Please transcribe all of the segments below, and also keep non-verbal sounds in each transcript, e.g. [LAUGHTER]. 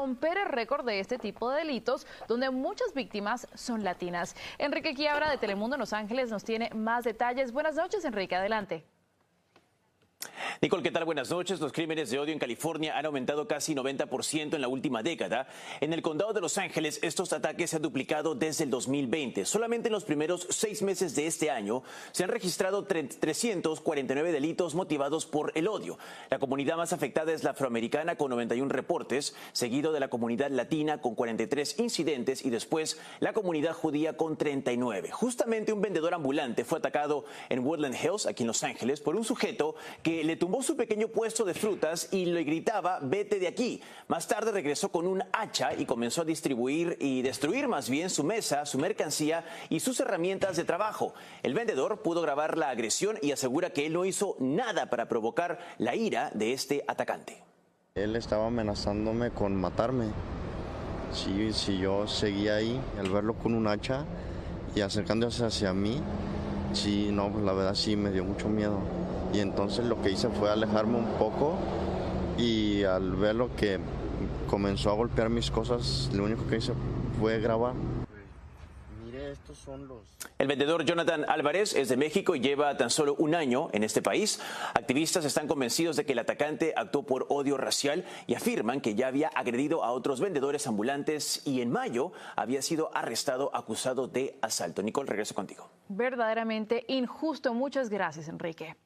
romper el récord de este tipo de delitos, donde muchas víctimas son latinas. Enrique Quiabra de Telemundo en Los Ángeles nos tiene más detalles. Buenas noches, Enrique, adelante. Nicole, ¿qué tal? Buenas noches. Los crímenes de odio en California han aumentado casi 90% en la última década. En el condado de Los Ángeles, estos ataques se han duplicado desde el 2020. Solamente en los primeros seis meses de este año se han registrado 349 delitos motivados por el odio. La comunidad más afectada es la afroamericana con 91 reportes, seguido de la comunidad latina con 43 incidentes y después la comunidad judía con 39. Justamente un vendedor ambulante fue atacado en Woodland Hills, aquí en Los Ángeles, por un sujeto que le tumbó su pequeño puesto de frutas y le gritaba, vete de aquí. Más tarde regresó con un hacha y comenzó a distribuir y destruir más bien su mesa, su mercancía y sus herramientas de trabajo. El vendedor pudo grabar la agresión y asegura que él no hizo nada para provocar la ira de este atacante. Él estaba amenazándome con matarme. Si, si yo seguía ahí, al verlo con un hacha y acercándose hacia mí, sí, no, pues la verdad sí me dio mucho miedo. Y entonces lo que hice fue alejarme un poco y al ver lo que comenzó a golpear mis cosas, lo único que hice fue grabar. Mire, estos son los... El vendedor Jonathan Álvarez es de México y lleva tan solo un año en este país. Activistas están convencidos de que el atacante actuó por odio racial y afirman que ya había agredido a otros vendedores ambulantes y en mayo había sido arrestado acusado de asalto. Nicole, regreso contigo. Verdaderamente injusto. Muchas gracias, Enrique.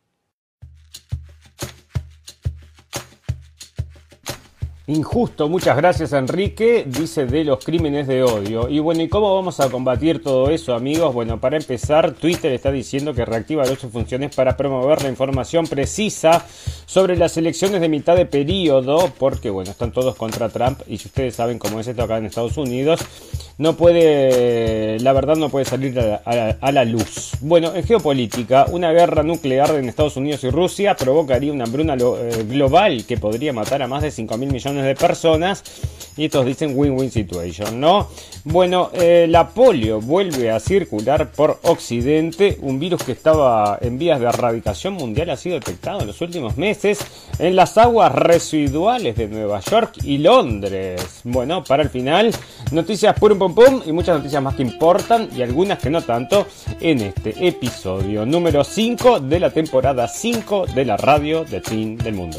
Injusto, muchas gracias Enrique, dice de los crímenes de odio. Y bueno, ¿y cómo vamos a combatir todo eso amigos? Bueno, para empezar, Twitter está diciendo que reactiva sus funciones para promover la información precisa sobre las elecciones de mitad de periodo, porque bueno, están todos contra Trump y si ustedes saben cómo es esto acá en Estados Unidos, no puede, la verdad no puede salir a la, luz. Bueno, en geopolítica, una guerra nuclear en Estados Unidos y Rusia provocaría una hambruna eh, global que podría matar a más de 5 mil millones de personas. Y estos dicen win-win situation, ¿no? Bueno, eh, la polio vuelve a circular por Occidente. Un virus que estaba en vías de erradicación mundial ha sido detectado en los últimos meses en las aguas residuales de Nueva York y Londres. Bueno, para el final, noticias pum pum pum y muchas noticias más que importan y algunas que no tanto en este episodio número 5 de la temporada 5 de la radio del fin del mundo.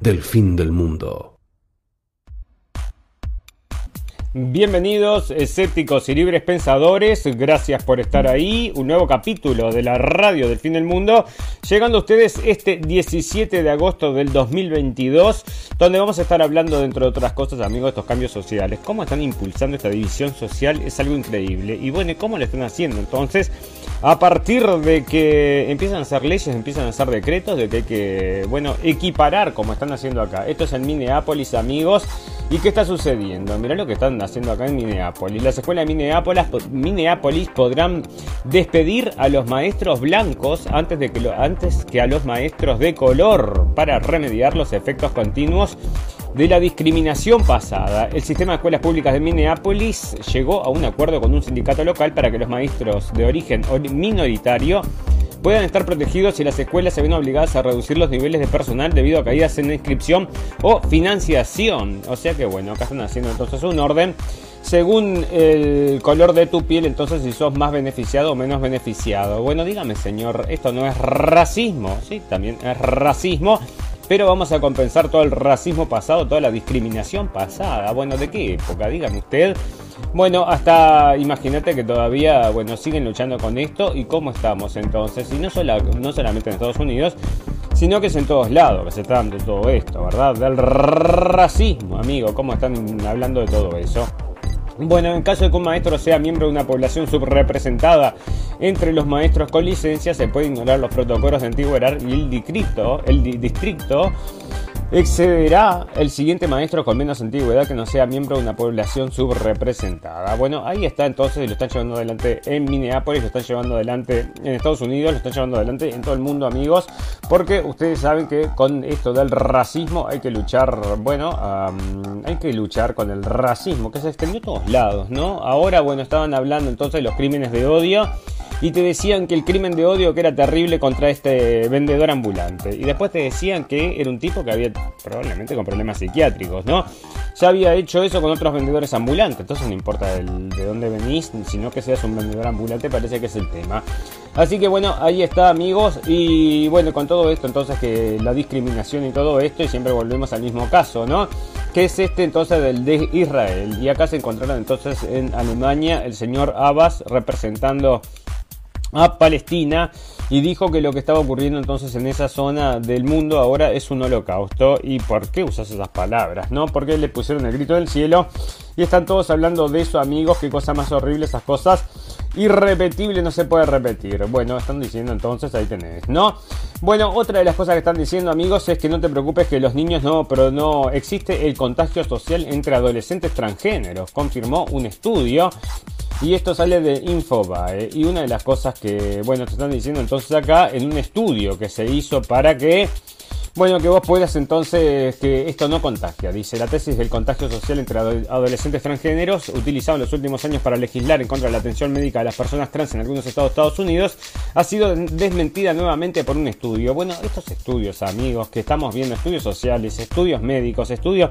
del fin del mundo. Bienvenidos, escépticos y libres pensadores. Gracias por estar ahí. Un nuevo capítulo de la radio del fin del mundo. Llegando a ustedes este 17 de agosto del 2022, donde vamos a estar hablando, dentro de otras cosas, amigos, de estos cambios sociales. ¿Cómo están impulsando esta división social? Es algo increíble. Y bueno, ¿cómo lo están haciendo? Entonces, a partir de que empiezan a hacer leyes, empiezan a hacer decretos de que hay que, bueno, equiparar como están haciendo acá. Esto es en Minneapolis, amigos. ¿Y qué está sucediendo? Mirá lo que están haciendo acá en Minneapolis. Las escuelas de Minneapolis, Minneapolis podrán despedir a los maestros blancos antes, de que antes que a los maestros de color para remediar los efectos continuos de la discriminación pasada. El sistema de escuelas públicas de Minneapolis llegó a un acuerdo con un sindicato local para que los maestros de origen minoritario puedan estar protegidos si las escuelas se ven obligadas a reducir los niveles de personal debido a caídas en inscripción o financiación. O sea que bueno, acá están haciendo entonces un orden según el color de tu piel, entonces si sos más beneficiado o menos beneficiado. Bueno, dígame señor, esto no es racismo, sí, también es racismo pero vamos a compensar todo el racismo pasado, toda la discriminación pasada. Bueno, ¿de qué época? Dígame usted. Bueno, hasta imagínate que todavía, bueno, siguen luchando con esto y cómo estamos entonces. Y no, no solamente en Estados Unidos, sino que es en todos lados que se está dando todo esto, ¿verdad? Del racismo, amigo, cómo están hablando de todo eso. Bueno, en caso de que un maestro sea miembro de una población subrepresentada entre los maestros con licencia, se puede ignorar los protocolos de antigüedad y el distrito, el distrito excederá el siguiente maestro con menos antigüedad que no sea miembro de una población subrepresentada. Bueno, ahí está entonces, lo están llevando adelante en Minneapolis, lo están llevando adelante en Estados Unidos, lo están llevando adelante en todo el mundo, amigos, porque ustedes saben que con esto del racismo hay que luchar, bueno, hay que luchar con el racismo que se extendió a todos ¿no? Ahora, bueno, estaban hablando entonces de los crímenes de odio y te decían que el crimen de odio que era terrible contra este vendedor ambulante. Y después te decían que era un tipo que había probablemente con problemas psiquiátricos, ¿no? Ya había hecho eso con otros vendedores ambulantes, entonces no importa de dónde venís, sino que seas un vendedor ambulante, parece que es el tema. Así que bueno, ahí está amigos y bueno, con todo esto entonces que la discriminación y todo esto y siempre volvemos al mismo caso, ¿no? Que es este entonces del de Israel. Y acá se encontraron entonces en Alemania el señor Abbas representando a Palestina y dijo que lo que estaba ocurriendo entonces en esa zona del mundo ahora es un holocausto. ¿Y por qué usas esas palabras? ¿No? Porque le pusieron el grito del cielo y están todos hablando de eso, amigos. Qué cosa más horrible esas cosas. Irrepetible no se puede repetir. Bueno, están diciendo entonces, ahí tenés, ¿no? Bueno, otra de las cosas que están diciendo, amigos, es que no te preocupes que los niños no, pero no existe el contagio social entre adolescentes transgéneros, confirmó un estudio y esto sale de Infobae. Y una de las cosas que, bueno, te están diciendo entonces acá, en un estudio que se hizo para que bueno, que vos puedas entonces que esto no contagia. Dice la tesis del contagio social entre adolescentes transgéneros, utilizado en los últimos años para legislar en contra de la atención médica de las personas trans en algunos estados de Estados Unidos, ha sido desmentida nuevamente por un estudio. Bueno, estos estudios, amigos, que estamos viendo, estudios sociales, estudios médicos, estudios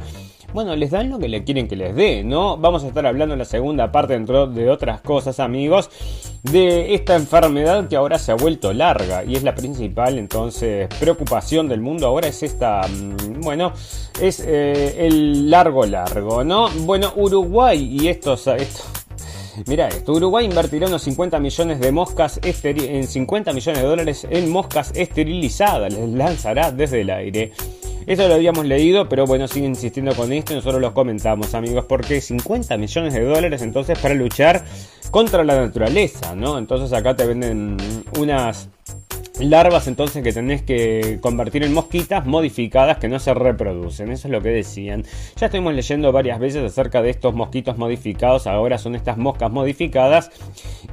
bueno, les dan lo que le quieren que les dé, ¿no? Vamos a estar hablando en la segunda parte, dentro de otras cosas, amigos, de esta enfermedad que ahora se ha vuelto larga y es la principal, entonces, preocupación del mundo ahora es esta, mm, bueno, es eh, el largo largo, ¿no? Bueno, Uruguay y estos, esto, [LAUGHS] Mira esto, Uruguay invertirá unos 50 millones de moscas en 50 millones de dólares en moscas esterilizadas, les lanzará desde el aire. Eso lo habíamos leído, pero bueno, siguen insistiendo con esto y nosotros lo comentamos, amigos, porque 50 millones de dólares entonces para luchar contra la naturaleza, ¿no? Entonces acá te venden unas larvas entonces que tenés que convertir en mosquitas modificadas que no se reproducen. Eso es lo que decían. Ya estuvimos leyendo varias veces acerca de estos mosquitos modificados. Ahora son estas moscas modificadas.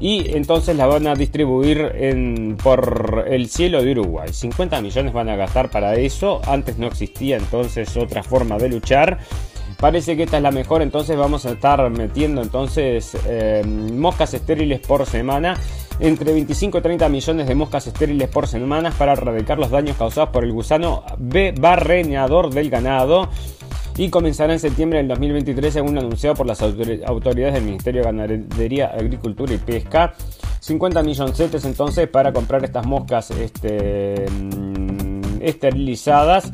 Y entonces las van a distribuir en, por el cielo de Uruguay. 50 millones van a gastar para eso. Antes no existía entonces otra forma de luchar. Parece que esta es la mejor, entonces vamos a estar metiendo entonces eh, moscas estériles por semana entre 25 y 30 millones de moscas estériles por semana para erradicar los daños causados por el gusano B barreñador del ganado y comenzará en septiembre del 2023 según anunciado por las autoridades del Ministerio de Ganadería, Agricultura y Pesca. 50 millones entonces para comprar estas moscas este, mm, esterilizadas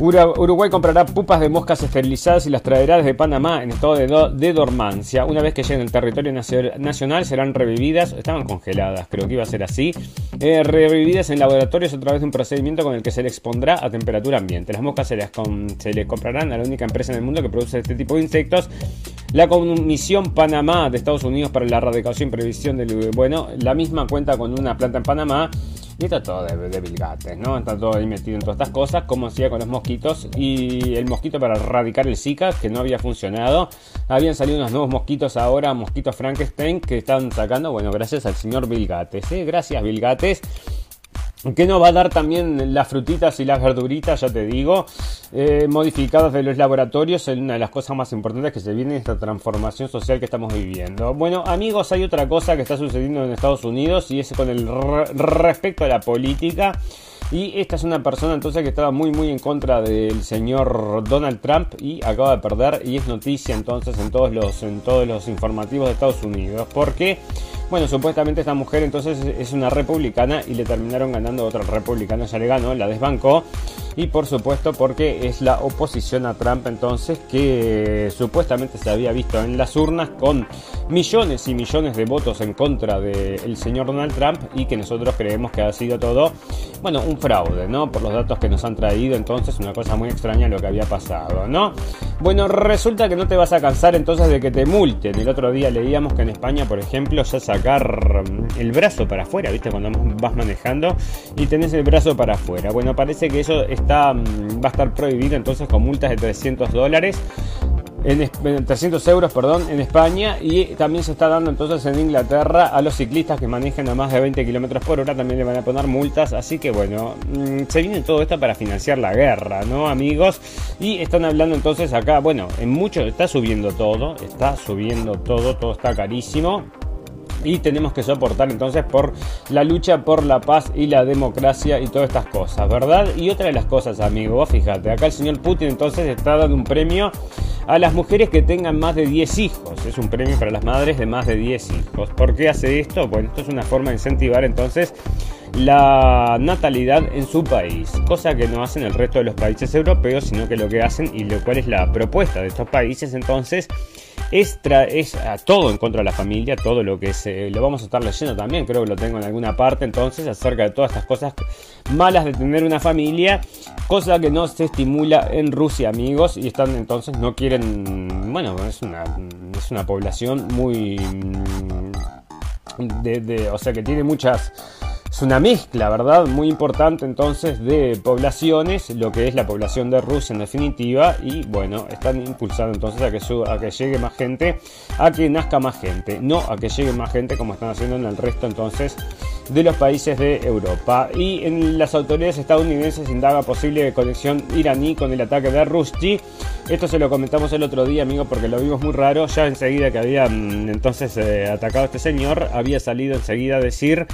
Uruguay comprará pupas de moscas esterilizadas y las traerá desde Panamá en estado de, dormancia. Una vez que lleguen al territorio nacional serán revividas, estaban congeladas, creo que iba a ser así, eh, revividas en laboratorios a través de un procedimiento con el que se les expondrá a temperatura ambiente. Las moscas se les, se les comprarán a la única empresa en el mundo que produce este tipo de insectos. La Comisión Panamá de Estados Unidos para la Erradicación y Previsión del... Bueno, la misma cuenta con una planta en Panamá y está todo de, de bilgates, ¿no? Está todo ahí metido en todas estas cosas, como hacía con los mosquitos. Y el mosquito para erradicar el Zika, que no había funcionado. Habían salido unos nuevos mosquitos ahora, mosquitos Frankenstein, que están sacando, bueno, gracias al señor Bilgates, ¿eh? Gracias, Bilgates que nos va a dar también las frutitas y las verduritas, ya te digo, eh, modificadas de los laboratorios, es una de las cosas más importantes que se viene en esta transformación social que estamos viviendo. Bueno, amigos, hay otra cosa que está sucediendo en Estados Unidos y es con el respecto a la política. Y esta es una persona entonces que estaba muy muy en contra del señor Donald Trump y acaba de perder y es noticia entonces en todos los en todos los informativos de Estados Unidos porque bueno, supuestamente esta mujer entonces es una republicana y le terminaron ganando otra republicana, ya le ganó, la desbancó. Y por supuesto porque es la oposición a Trump entonces que supuestamente se había visto en las urnas con millones y millones de votos en contra del señor Donald Trump y que nosotros creemos que ha sido todo, bueno, un fraude, ¿no? Por los datos que nos han traído entonces, una cosa muy extraña lo que había pasado, ¿no? Bueno, resulta que no te vas a cansar entonces de que te multen. El otro día leíamos que en España, por ejemplo, ya sacar el brazo para afuera, ¿viste? Cuando vas manejando y tenés el brazo para afuera. Bueno, parece que eso mm, va a estar prohibido entonces con multas de 300 dólares en, 300 euros, perdón, en España. Y también se está dando entonces en Inglaterra a los ciclistas que manejen a más de 20 kilómetros por hora también le van a poner multas, así que bueno, mm, se viene todo esto para financiar la guerra, ¿no, amigos? Y están hablando entonces acá, bueno, en mucho está subiendo todo, está subiendo todo, todo está carísimo y tenemos que soportar entonces por la lucha por la paz y la democracia y todas estas cosas, ¿verdad? Y otra de las cosas, amigos, fíjate, acá el señor Putin entonces está dando un premio a las mujeres que tengan más de 10 hijos. Es un premio para las madres de más de 10 hijos. ¿Por qué hace esto? Bueno, esto es una forma de incentivar entonces la natalidad en su país, cosa que no hacen el resto de los países europeos, sino que lo que hacen y lo cual es la propuesta de estos países. Entonces es, es a todo en contra de la familia, todo lo que se lo vamos a estar leyendo también, creo que lo tengo en alguna parte entonces, acerca de todas estas cosas malas de tener una familia, cosa que no se estimula en Rusia, amigos, y están entonces, no quieren, bueno, es una, es una población muy... de, o sea que tiene muchas es una mezcla, ¿verdad? Muy importante entonces de poblaciones, lo que es la población de Rusia en definitiva, y bueno, están impulsando entonces a que, a que llegue más gente, a que nazca más gente, no a que llegue más gente como están haciendo en el resto entonces de los países de Europa. Y en las autoridades estadounidenses indaga posible conexión iraní con el ataque de Rusty. Esto se lo comentamos el otro día, amigo, porque lo vimos muy raro. Ya enseguida que había mm, entonces eh, atacado a este señor, había salido enseguida a decir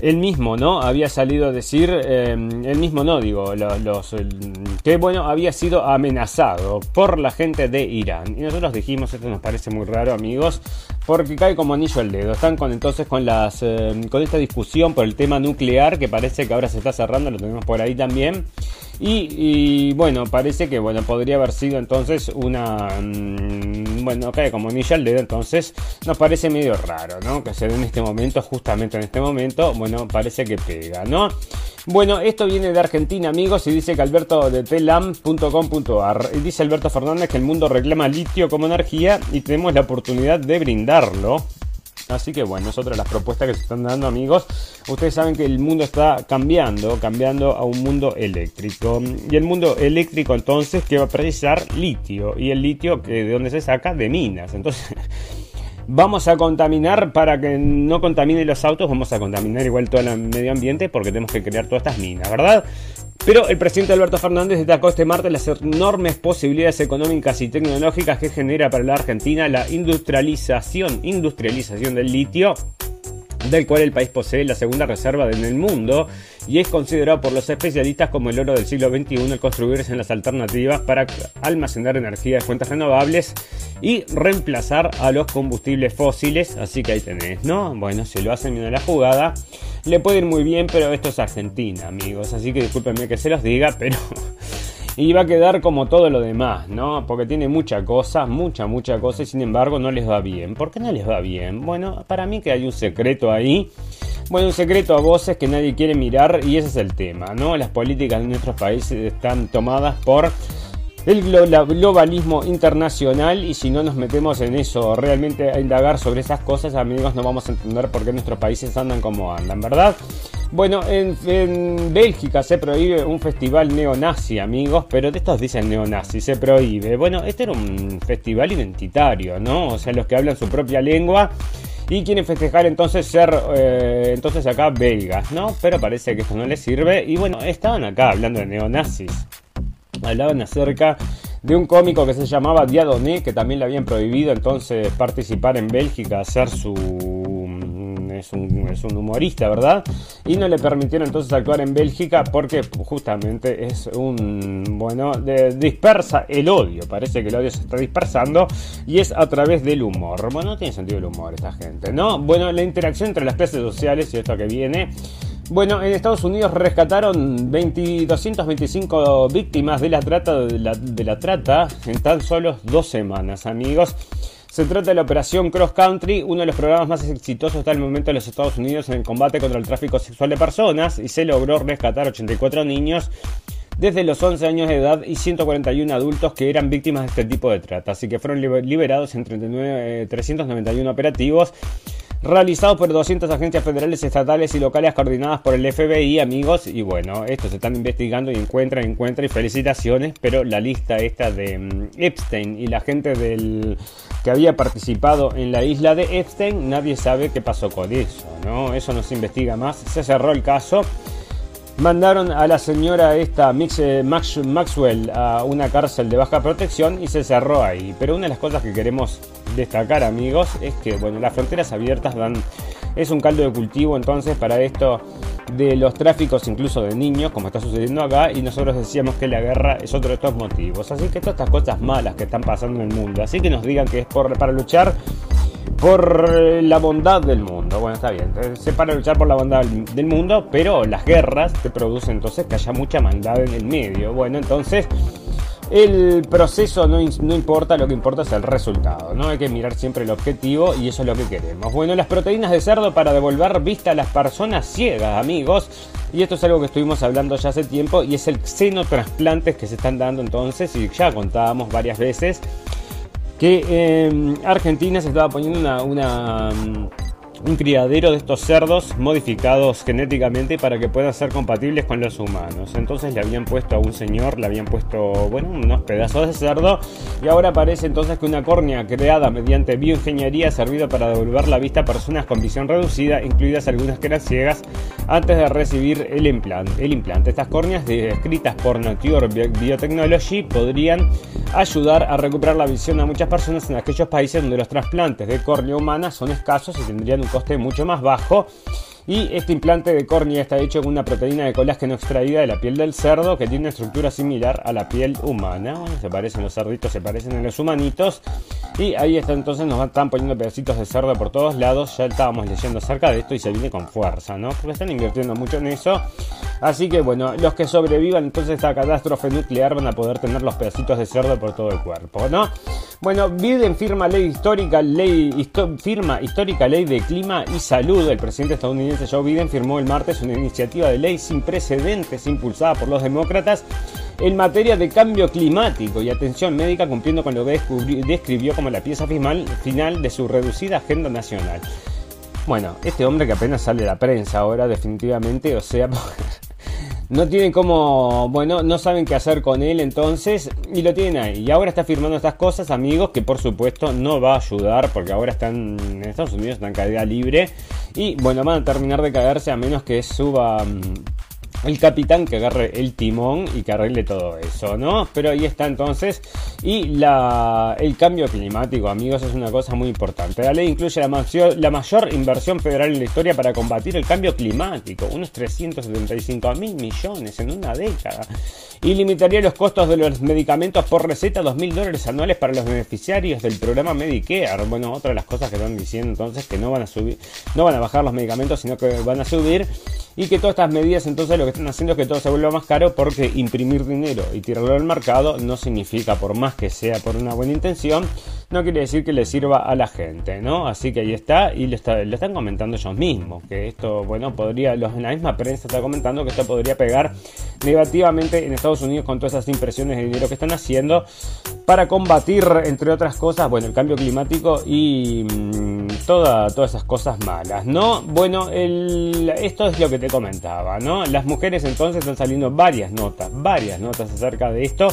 él mismo, ¿no? Había salido a decir, eh, él mismo no, digo, los, que bueno, había sido amenazado por la gente de Irán. Y nosotros dijimos, esto nos parece muy raro, amigos, porque cae como anillo al dedo. Están con entonces con las eh, con esta discusión por el tema nuclear que parece que ahora se está cerrando, lo tenemos por ahí también. Y, bueno, parece que bueno, podría haber sido entonces una. Mm, bueno, cae como anillo al dedo, entonces nos parece medio raro, ¿no? Que se dé en este momento, justamente en este momento, bueno, parece que pega, ¿no? Bueno, esto viene de Argentina, amigos, y dice que Alberto de telam.com.ar. Dice Alberto Fernández que el mundo reclama litio como energía y tenemos la oportunidad de brindarlo. Así que bueno, es otra las propuestas que se están dando amigos. Ustedes saben que el mundo está cambiando, cambiando a un mundo eléctrico. Y el mundo eléctrico entonces que va a precisar litio. Y el litio que de dónde se saca de minas. Entonces [LAUGHS] vamos a contaminar para que no contamine los autos, vamos a contaminar igual todo el medio ambiente porque tenemos que crear todas estas minas, ¿verdad? Pero el presidente Alberto Fernández destacó este martes las enormes posibilidades económicas y tecnológicas que genera para la Argentina la industrialización, industrialización del litio del cual el país posee la segunda reserva en el mundo y es considerado por los especialistas como el oro del siglo XXI al construirse en las alternativas para almacenar energía de fuentes renovables y reemplazar a los combustibles fósiles. Así que ahí tenés, ¿no? Bueno, si lo hacen bien a la jugada, le puede ir muy bien, pero esto es Argentina, amigos. Así que discúlpenme que se los diga, pero [LAUGHS] y va a quedar como todo lo demás, ¿no? Porque tiene mucha cosa, mucha, mucha cosa y sin embargo no les va bien. ¿Por qué no les va bien? Bueno, para mí que hay un secreto ahí. Bueno, un secreto a voces que nadie quiere mirar y ese es el tema, ¿no? Las políticas de nuestros países están tomadas por el globalismo internacional y si no nos metemos en eso realmente a indagar sobre esas cosas amigos no vamos a entender por qué nuestros países andan como andan, ¿verdad? Bueno, en, Bélgica se prohíbe un festival neonazi, amigos, pero de estos dicen neonazi, se prohíbe. Bueno, este era un festival identitario, ¿no? O sea, los que hablan su propia lengua y quieren festejar entonces ser eh, entonces acá belgas, ¿no? Pero parece que esto no les sirve y bueno, estaban acá hablando de neonazis. Hablaban acerca de un cómico que se llamaba Diadoné, que también le habían prohibido entonces participar en Bélgica, hacer su es un, humorista, ¿verdad? Y no le permitieron entonces actuar en Bélgica porque justamente es un, bueno, dispersa el odio, parece que el odio se está dispersando y es a través del humor. Bueno, no tiene sentido el humor esta gente, ¿no? Bueno, la interacción entre las clases sociales y esto que viene. Bueno, en Estados Unidos rescataron 225 víctimas de la trata de la, de la trata en tan solo dos semanas, amigos. Se trata de la operación Cross Country, uno de los programas más exitosos hasta el momento de los Estados Unidos en el combate contra el tráfico sexual de personas y se logró rescatar 84 niños desde los 11 años de edad y 141 adultos que eran víctimas de este tipo de trata. Así que fueron liberados en 391 operativos realizado por 200 agencias federales, estatales y locales coordinadas por el FBI, amigos. Y bueno, estos están investigando y encuentran, encuentran y felicitaciones, pero la lista esta de mm, Epstein y la gente del que había participado en la isla de Epstein, nadie sabe qué pasó con eso, ¿no? Eso no se investiga más, se cerró el caso. Mandaron a la señora esta eh, Maxwell a una cárcel de baja protección y se cerró ahí. Pero una de las cosas que queremos destacar, amigos, es que bueno, las fronteras abiertas dan es un caldo de cultivo entonces para esto de los tráficos incluso de niños, como está sucediendo acá, y nosotros decíamos que la guerra es otro de estos motivos. Así que todas estas cosas malas que están pasando en el mundo, así que nos digan que es por, para luchar por la bondad del mundo. Bueno, está bien, se para luchar por la bondad del mundo, pero las guerras te producen entonces que haya mucha maldad en el medio. Bueno, entonces el proceso no, no, importa, lo que importa es el resultado, ¿no? Hay que mirar siempre el objetivo y eso es lo que queremos. Bueno, las proteínas de cerdo para devolver vista a las personas ciegas, amigos. Y esto es algo que estuvimos hablando ya hace tiempo y es el xenotransplantes que se están dando entonces y ya contábamos varias veces que en Argentina se estaba poniendo una, una un criadero de estos cerdos modificados genéticamente para que puedan ser compatibles con los humanos. Entonces le habían puesto a un señor, le habían puesto, bueno, unos pedazos de cerdo y ahora parece entonces que una córnea creada mediante bioingeniería ha servido para devolver la vista a personas con visión reducida, incluidas algunas que eran ciegas, antes de recibir el implante. El implante. Estas córneas descritas por Nature Biotechnology podrían ayudar a recuperar la visión a muchas personas en aquellos países donde los trasplantes de córnea humana son escasos y tendrían un coste mucho más bajo y este implante de córnea está hecho con una proteína de colágeno extraída de la piel del cerdo que tiene una estructura similar a la piel humana. se parecen los cerditos, se parecen a los humanitos. Y ahí está entonces nos están poniendo pedacitos de cerdo por todos lados. Ya estábamos leyendo acerca de esto y se viene con fuerza, ¿no? Porque están invirtiendo mucho en eso. Así que bueno, los que sobrevivan entonces a catástrofe nuclear van a poder tener los pedacitos de cerdo por todo el cuerpo, ¿no? Bueno, Biden firma ley histórica, ley firma histórica ley de clima y salud. El presidente estadounidense Joe Biden firmó el martes una iniciativa de ley sin precedentes impulsada por los demócratas en materia de cambio climático y atención médica cumpliendo con lo que describió como la pieza final de su reducida agenda nacional. Bueno, este hombre que apenas sale a la prensa ahora definitivamente, o sea, [LAUGHS] no tienen cómo, bueno, no saben qué hacer con él entonces y lo tienen ahí. Y ahora está firmando estas cosas, amigos, que por supuesto no va a ayudar porque ahora están en Estados Unidos, están en caída libre y bueno, van a terminar de caerse a menos que suba mm, el capitán que agarre el timón y que arregle todo eso, ¿no? Pero ahí está entonces. Y la, el cambio climático, amigos, es una cosa muy importante. La ley incluye la, mayor, inversión federal en la historia para combatir el cambio climático, unos 375 mil millones en una década. Y limitaría los costos de los medicamentos por receta a 2 mil dólares anuales para los beneficiarios del programa Medicare. Bueno, otra de las cosas que están diciendo entonces que no van a subir, no van a bajar los medicamentos, sino que van a subir. Y que todas estas medidas entonces lo que están haciendo es que todo se vuelva más caro porque imprimir dinero y tirarlo al mercado no significa, por más que sea por una buena intención, no quiere decir que le sirva a la gente, ¿no? Así que ahí está y lo, están comentando ellos mismos, que esto, bueno, podría, los, la misma prensa está comentando que esto podría pegar negativamente en Estados Unidos con todas esas impresiones de dinero que están haciendo para combatir, entre otras cosas, bueno, el cambio climático y mm, todas esas cosas malas, ¿no? Bueno, esto es lo que te comentaba, ¿no? Las mujeres entonces están saliendo varias notas, varias notas acerca de esto,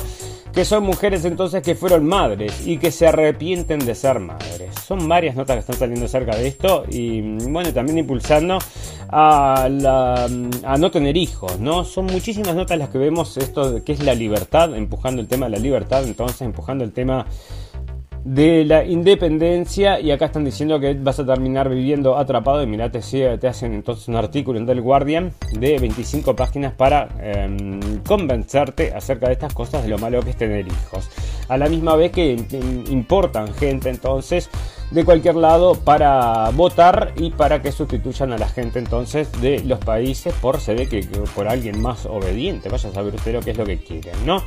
que son mujeres entonces que fueron madres y que se arrepienten de ser madres. Son varias notas que están saliendo acerca de esto y, mm, bueno, también impulsando a, la, mm, a no tener hijos, ¿no? Son muchísimas notas las que vemos esto que es la libertad, empujando el tema de la libertad, entonces empujando el tema de la independencia y acá están diciendo que vas a terminar viviendo atrapado y mira te, te hacen entonces un artículo en The Guardian de 25 páginas para em, convencerte acerca de estas cosas de lo malo que es tener hijos. A la misma vez que importan gente entonces de cualquier lado para votar y para que sustituyan a la gente entonces de los países por se ve que, por alguien más obediente. Vaya a saber usted lo que es lo que quieren, ¿no?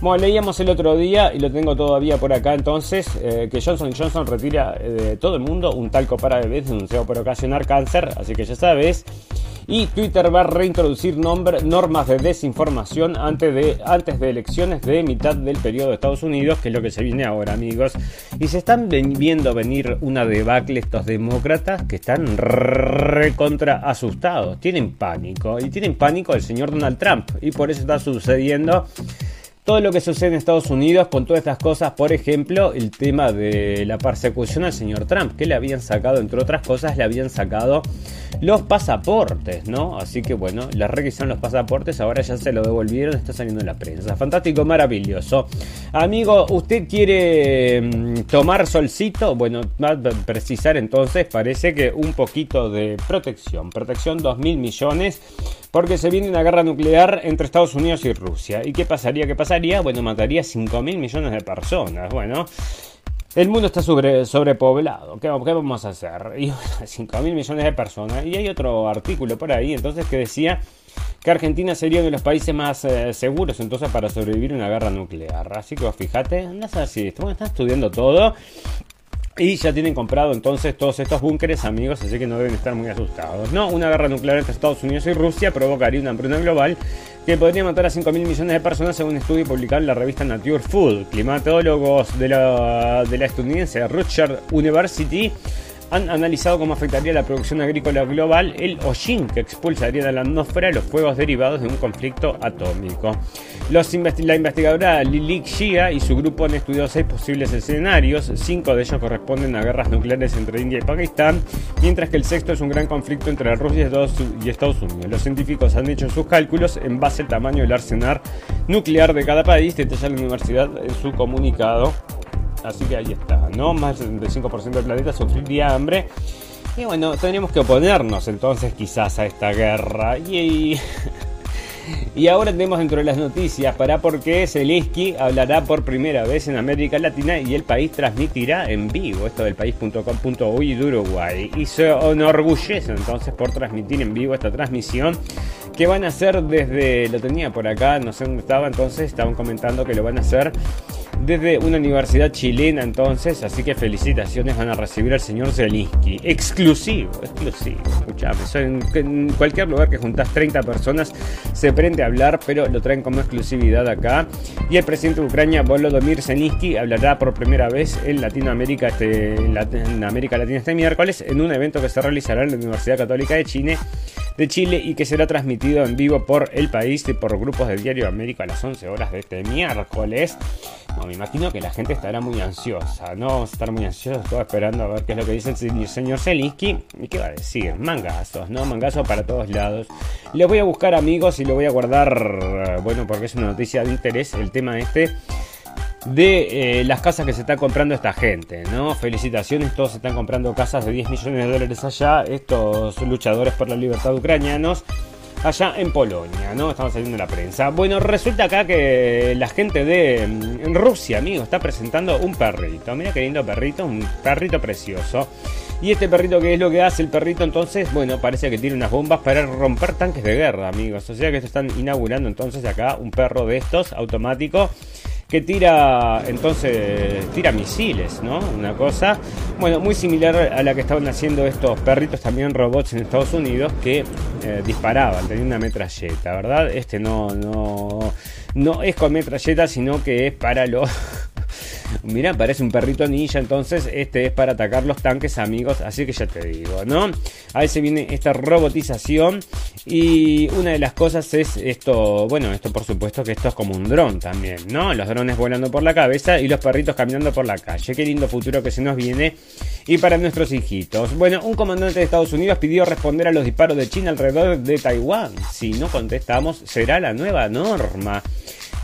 Bueno, leíamos el otro día y lo tengo todavía por acá entonces eh, que Johnson Johnson retira eh, de todo el mundo un talco para bebés denunciado por ocasionar cáncer, así que ya sabes. Y Twitter va a reintroducir normas de desinformación antes de, antes de elecciones de mitad del periodo de Estados Unidos, que es lo que se viene ahora, amigos. Y se están viendo venir una debacle estos demócratas que están recontra asustados. Tienen pánico. Y tienen pánico el señor Donald Trump. Y por eso está sucediendo todo lo que sucede en Estados Unidos con todas estas cosas, por ejemplo, el tema de la persecución al señor Trump, que le habían sacado, entre otras cosas, le habían sacado los pasaportes, ¿no? Así que bueno, le requisaron los pasaportes, ahora ya se lo devolvieron, está saliendo en la prensa. Fantástico, maravilloso. Amigo, ¿usted quiere mm, tomar solcito? Bueno, va a precisar entonces, parece que un poquito de protección. Protección 2 mil millones, porque se viene una guerra nuclear entre Estados Unidos y Rusia. ¿Y qué pasaría? ¿Qué pasaría? Bueno, mataría 5 mil millones de personas. Bueno. El mundo está sobre, sobrepoblado. ¿Qué, vamos a hacer? [LAUGHS] Y 5 mil millones de personas. Y hay otro artículo por ahí, entonces, que decía que Argentina sería uno de los países más eh, seguros entonces para sobrevivir una guerra nuclear. Así que fíjate, andas así, están estudiando todo y ya tienen comprado entonces todos estos búnkeres, amigos, así que no deben estar muy asustados. No, una guerra nuclear entre Estados Unidos y Rusia provocaría una hambruna global que podría matar a 5 mil millones de personas según un estudio publicado en la revista Nature Food. Climatólogos de la, de la estadounidense Rutgers University han analizado cómo afectaría la producción agrícola global el hollín que expulsaría de la atmósfera los fuegos derivados de un conflicto atómico. la investigadora Lilik Shia y su grupo han estudiado seis posibles escenarios, cinco de ellos corresponden a guerras nucleares entre India y Pakistán, mientras que el sexto es un gran conflicto entre Rusia y Estados Unidos. Los científicos han hecho sus cálculos en base al tamaño del arsenal nuclear de cada país, detalla la universidad en su comunicado. Así que ahí está, ¿no? Más del 5% del planeta sufriría hambre. Y bueno, tendríamos que oponernos entonces quizás a esta guerra. Y, [LAUGHS] y ahora tenemos dentro de las noticias para por qué Zelensky hablará por primera vez en América Latina y el país transmitirá en vivo esto del país.com.uy de Uruguay. Y se enorgullece entonces por transmitir en vivo esta transmisión que van a hacer desde, lo tenía por acá, no sé dónde estaba entonces, estaban comentando que lo van a hacer desde una universidad chilena entonces, así que felicitaciones van a recibir al señor Zelinsky. Exclusivo, exclusivo. Escuchame, en, cualquier lugar que juntas 30 personas se prende a hablar, pero lo traen como exclusividad acá. Y el presidente de Ucrania, Volodymyr Zelensky, hablará por primera vez en Latinoamérica, este, en América Latina este miércoles, en un evento que se realizará en la Universidad Católica de Chile de Chile y que será transmitido en vivo por el país y por grupos de Diario América a las 11 horas de este miércoles. No, me imagino que la gente estará muy ansiosa, ¿no? Vamos a estar muy ansiosos, todos esperando a ver qué es lo que dice el señor Zelinsky. ¿Y qué va a decir? Mangazos, ¿no? Mangazos para todos lados. Le voy a buscar amigos y lo voy a guardar, bueno, porque es una noticia de interés el tema este de eh, las casas que se está comprando esta gente, ¿no? Felicitaciones, todos se están comprando casas de 10 millones de dólares allá, estos luchadores por la libertad ucranianos allá en Polonia, ¿no? Estamos saliendo en la prensa. Bueno, resulta acá que la gente de mm, Rusia, amigo, está presentando un perrito. Mira qué lindo perrito, un perrito precioso. Y este perrito, ¿qué es lo que hace el perrito? Entonces, bueno, parece que tiene unas bombas para romper tanques de guerra, amigos. O sea que se están inaugurando entonces acá un perro de estos automático que tira, entonces, tira misiles, ¿no? Una cosa, bueno, muy similar a la que estaban haciendo estos perritos también robots en Estados Unidos que eh, disparaban, tenían una metralleta, ¿verdad? Este no, no, no es con metralleta, sino que es para los Mira, parece un perrito ninja, entonces este es para atacar los tanques amigos, así que ya te digo, ¿no? Ahí se viene esta robotización y una de las cosas es esto, bueno, esto por supuesto que esto es como un dron también, ¿no? Los drones volando por la cabeza y los perritos caminando por la calle. Qué lindo futuro que se nos viene y para nuestros hijitos. Bueno, un comandante de Estados Unidos pidió responder a los disparos de China alrededor de Taiwán. Si no contestamos, será la nueva norma.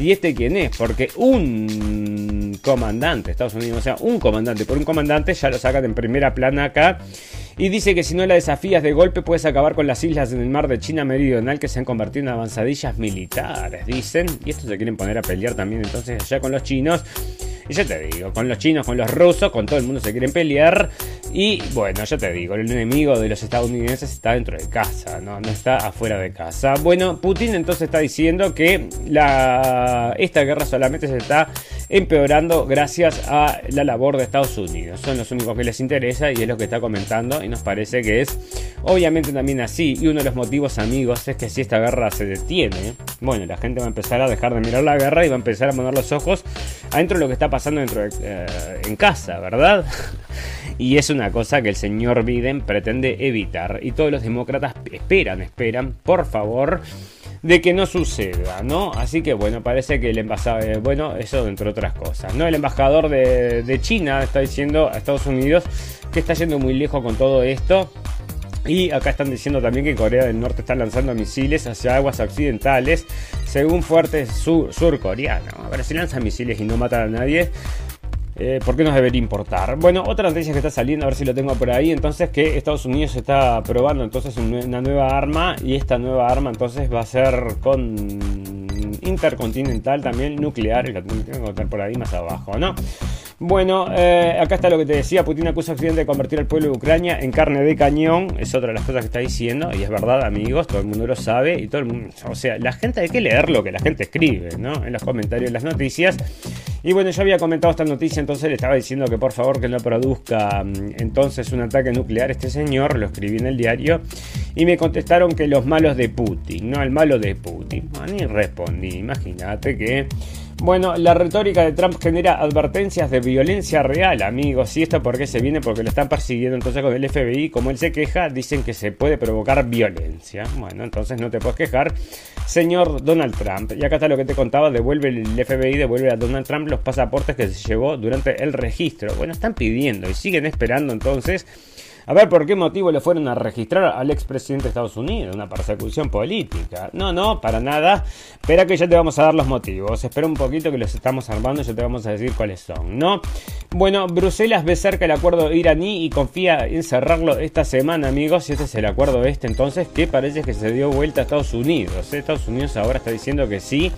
¿Y este quién es? Porque un comandante, Estados Unidos, o sea, un comandante por un comandante, ya lo sacan en primera plana acá. Y dice que si no la desafías de golpe puedes acabar con las islas en el mar de China Meridional que se han convertido en avanzadillas militares, dicen. Y estos se quieren poner a pelear también entonces allá con los chinos. Y ya te digo, con los chinos, con los rusos, con todo el mundo se quieren pelear. Y bueno, ya te digo, el enemigo de los estadounidenses está dentro de casa, no, no está afuera de casa. Bueno, Putin entonces está diciendo que la, esta guerra solamente se está empeorando gracias a la labor de Estados Unidos. Son los únicos que les interesa y es lo que está comentando y nos parece que es Obviamente también así, y uno de los motivos amigos es que si esta guerra se detiene, bueno, la gente va a empezar a dejar de mirar la guerra y va a empezar a poner los ojos adentro de lo que está pasando dentro eh, en casa, ¿verdad? [LAUGHS] y es una cosa que el señor Biden pretende evitar y todos los demócratas esperan, esperan, por favor de que no suceda, ¿no? Así que bueno, parece que el embajador, eh, bueno, eso entre otras cosas, ¿no? El embajador de, China está diciendo a Estados Unidos que está yendo muy lejos con todo esto. Y acá están diciendo también que Corea del Norte está lanzando misiles hacia aguas occidentales, según fuertes sur surcoreanos. A ver, si lanzan misiles y no matan a nadie, eh, ¿Por qué nos debería importar? Bueno, otra noticia que está saliendo, a ver si lo tengo por ahí, entonces que Estados Unidos está probando entonces una nueva arma y esta nueva arma entonces va a ser con intercontinental también nuclear y la tengo que contar por ahí más abajo, ¿no? Bueno, eh, acá está lo que te decía. Putin acusa a Occidente de convertir al pueblo de Ucrania en carne de cañón. Es otra de las cosas que está diciendo. Y es verdad, amigos, todo el mundo lo sabe. Y todo el mundo, o sea, la gente hay que leer lo que la gente escribe, ¿no? En los comentarios de las noticias. Y bueno, yo había comentado esta noticia, entonces le estaba diciendo que por favor que no produzca mm, entonces un ataque nuclear este señor, lo escribí en el diario, y me contestaron que los malos de Putin, no el malo de Putin. Bueno, respondí, imagínate que bueno, la retórica de Trump genera advertencias de violencia real, amigos. ¿Y esto por qué se viene? Porque lo están persiguiendo entonces con el FBI. Como él se queja, dicen que se puede provocar violencia. Bueno, entonces no te puedes quejar, señor Donald Trump. Y acá está lo que te contaba, devuelve el FBI, devuelve a Donald Trump los pasaportes que se llevó durante el registro. Bueno, están pidiendo y siguen esperando entonces a ver, ¿por qué motivo le fueron a registrar al expresidente de Estados Unidos? Una persecución política. No, no, para nada. Espera que ya te vamos a dar los motivos. Espera un poquito que los estamos armando y ya te vamos a decir cuáles son, ¿no? Bueno, Bruselas ve cerca el acuerdo iraní y confía en cerrarlo esta semana, amigos. Y este es el acuerdo este entonces que parece que se dio vuelta a Estados Unidos. Estados Unidos ahora está diciendo que sí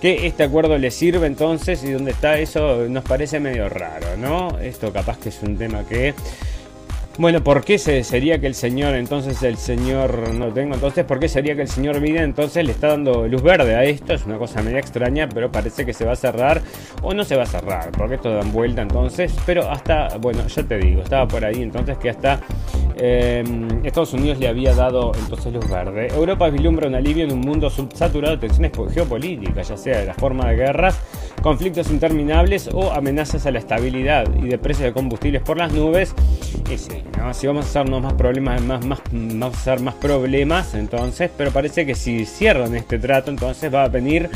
que este acuerdo le sirve entonces y donde está eso nos parece medio raro, ¿no? Esto capaz que es un tema que bueno, ¿por qué sería que el señor, entonces el señor, no tengo, entonces, ¿por qué sería que el señor Biden entonces le está dando luz verde a esto? Es una cosa media extraña, pero parece que se va a cerrar o no se va a cerrar, porque esto da vuelta entonces, pero hasta, bueno, ya te digo, estaba por ahí entonces que hasta em, Estados Unidos le había dado entonces luz verde. Europa vislumbra un alivio en un mundo saturado de tensiones geopolíticas, ya sea de la forma de guerras, conflictos interminables o amenazas a la estabilidad y de precios de combustibles por las nubes. Y sí, si vamos a hacernos más problemas, más, más, vamos a más problemas, entonces, pero parece que si cierran este trato, entonces va a venir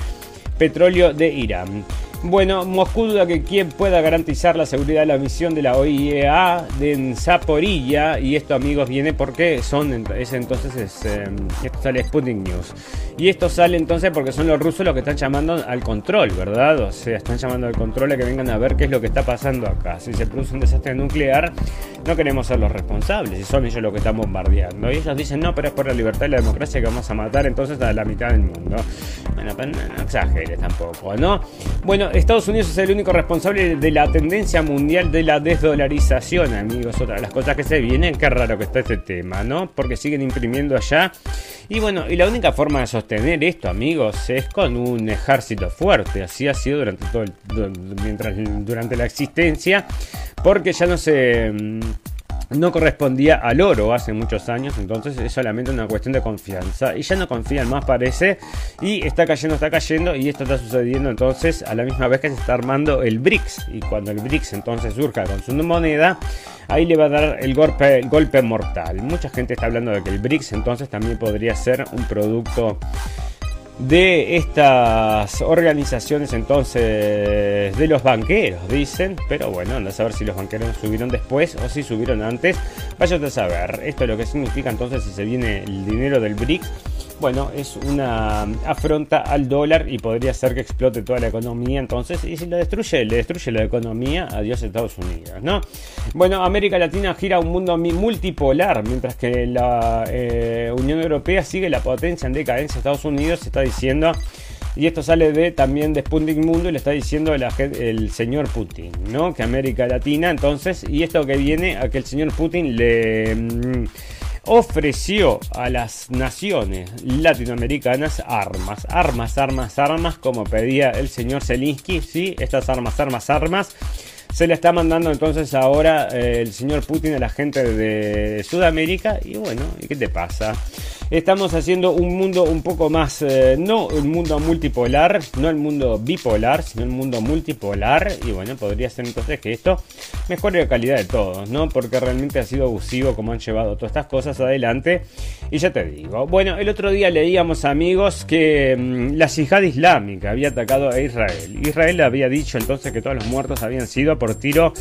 petróleo de Irán. Bueno, Moscú duda que quien pueda garantizar la seguridad de la misión de la OIEA de Zaporilla. Y esto, amigos, viene porque son. Es, entonces, es, em, esto sale Sputnik News. Y esto sale entonces porque son los rusos los que están llamando al control, ¿verdad? O sea, están llamando al control a que vengan a ver qué es lo que está pasando acá. Si se produce un desastre nuclear, no queremos ser los responsables. Y son ellos los que están bombardeando. Y ellos dicen, no, pero es por la libertad y la democracia que vamos a matar entonces a la mitad del mundo. Bueno, pues no exageres tampoco, ¿no? Estados Unidos es el único responsable de la tendencia mundial de la desdolarización, amigos. Otra de las cosas que se vienen, qué raro que está este tema, ¿no? Porque siguen imprimiendo allá. Y bueno, y la única forma de sostener esto, amigos, es con un ejército fuerte. Así ha sido durante todo el, durante la existencia, porque ya no se mm, no correspondía al oro hace muchos años, entonces es solamente una cuestión de confianza. Y ya no confían más, parece, y está cayendo, está cayendo, y esto está sucediendo entonces a la misma vez que se está armando el BRICS. Y cuando el BRICS entonces surja con su moneda, ahí le va a dar el golpe, el golpe mortal. Mucha gente está hablando de que el BRICS entonces también podría ser un producto de estas organizaciones entonces de los banqueros, dicen, pero bueno, anda a saber si los banqueros subieron después o si subieron antes, vaya a saber, esto es lo que significa entonces si se viene el dinero del BRICS bueno, es una afronta al dólar y podría ser que explote toda la economía entonces. Y si lo destruye, le destruye la economía, adiós Estados Unidos, ¿no? Bueno, América Latina gira un mundo multipolar, mientras que la eh, Unión Europea sigue la potencia en decadencia. Estados Unidos está diciendo... Y esto sale de también de Sputnik Mundo y le está diciendo el señor Putin, ¿no? Que América Latina, entonces, y esto que viene a que el señor Putin le... Ofreció a las naciones latinoamericanas armas, armas, armas, armas, como pedía el señor Zelinsky, sí, estas armas, armas, armas se le está mandando entonces ahora eh, el señor Putin a la gente de Sudamérica. Y bueno, ¿y qué te pasa? Estamos haciendo un mundo un poco más, eh, no un mundo multipolar, no el mundo bipolar, sino el mundo multipolar. Y bueno, podría ser entonces que esto mejore la calidad de todos, ¿no? Porque realmente ha sido abusivo como han llevado todas estas cosas adelante. Y ya te digo, bueno, el otro día leíamos amigos que mm, la yihad islámica había atacado a Israel. Israel había dicho entonces que todos los muertos habían sido por tiro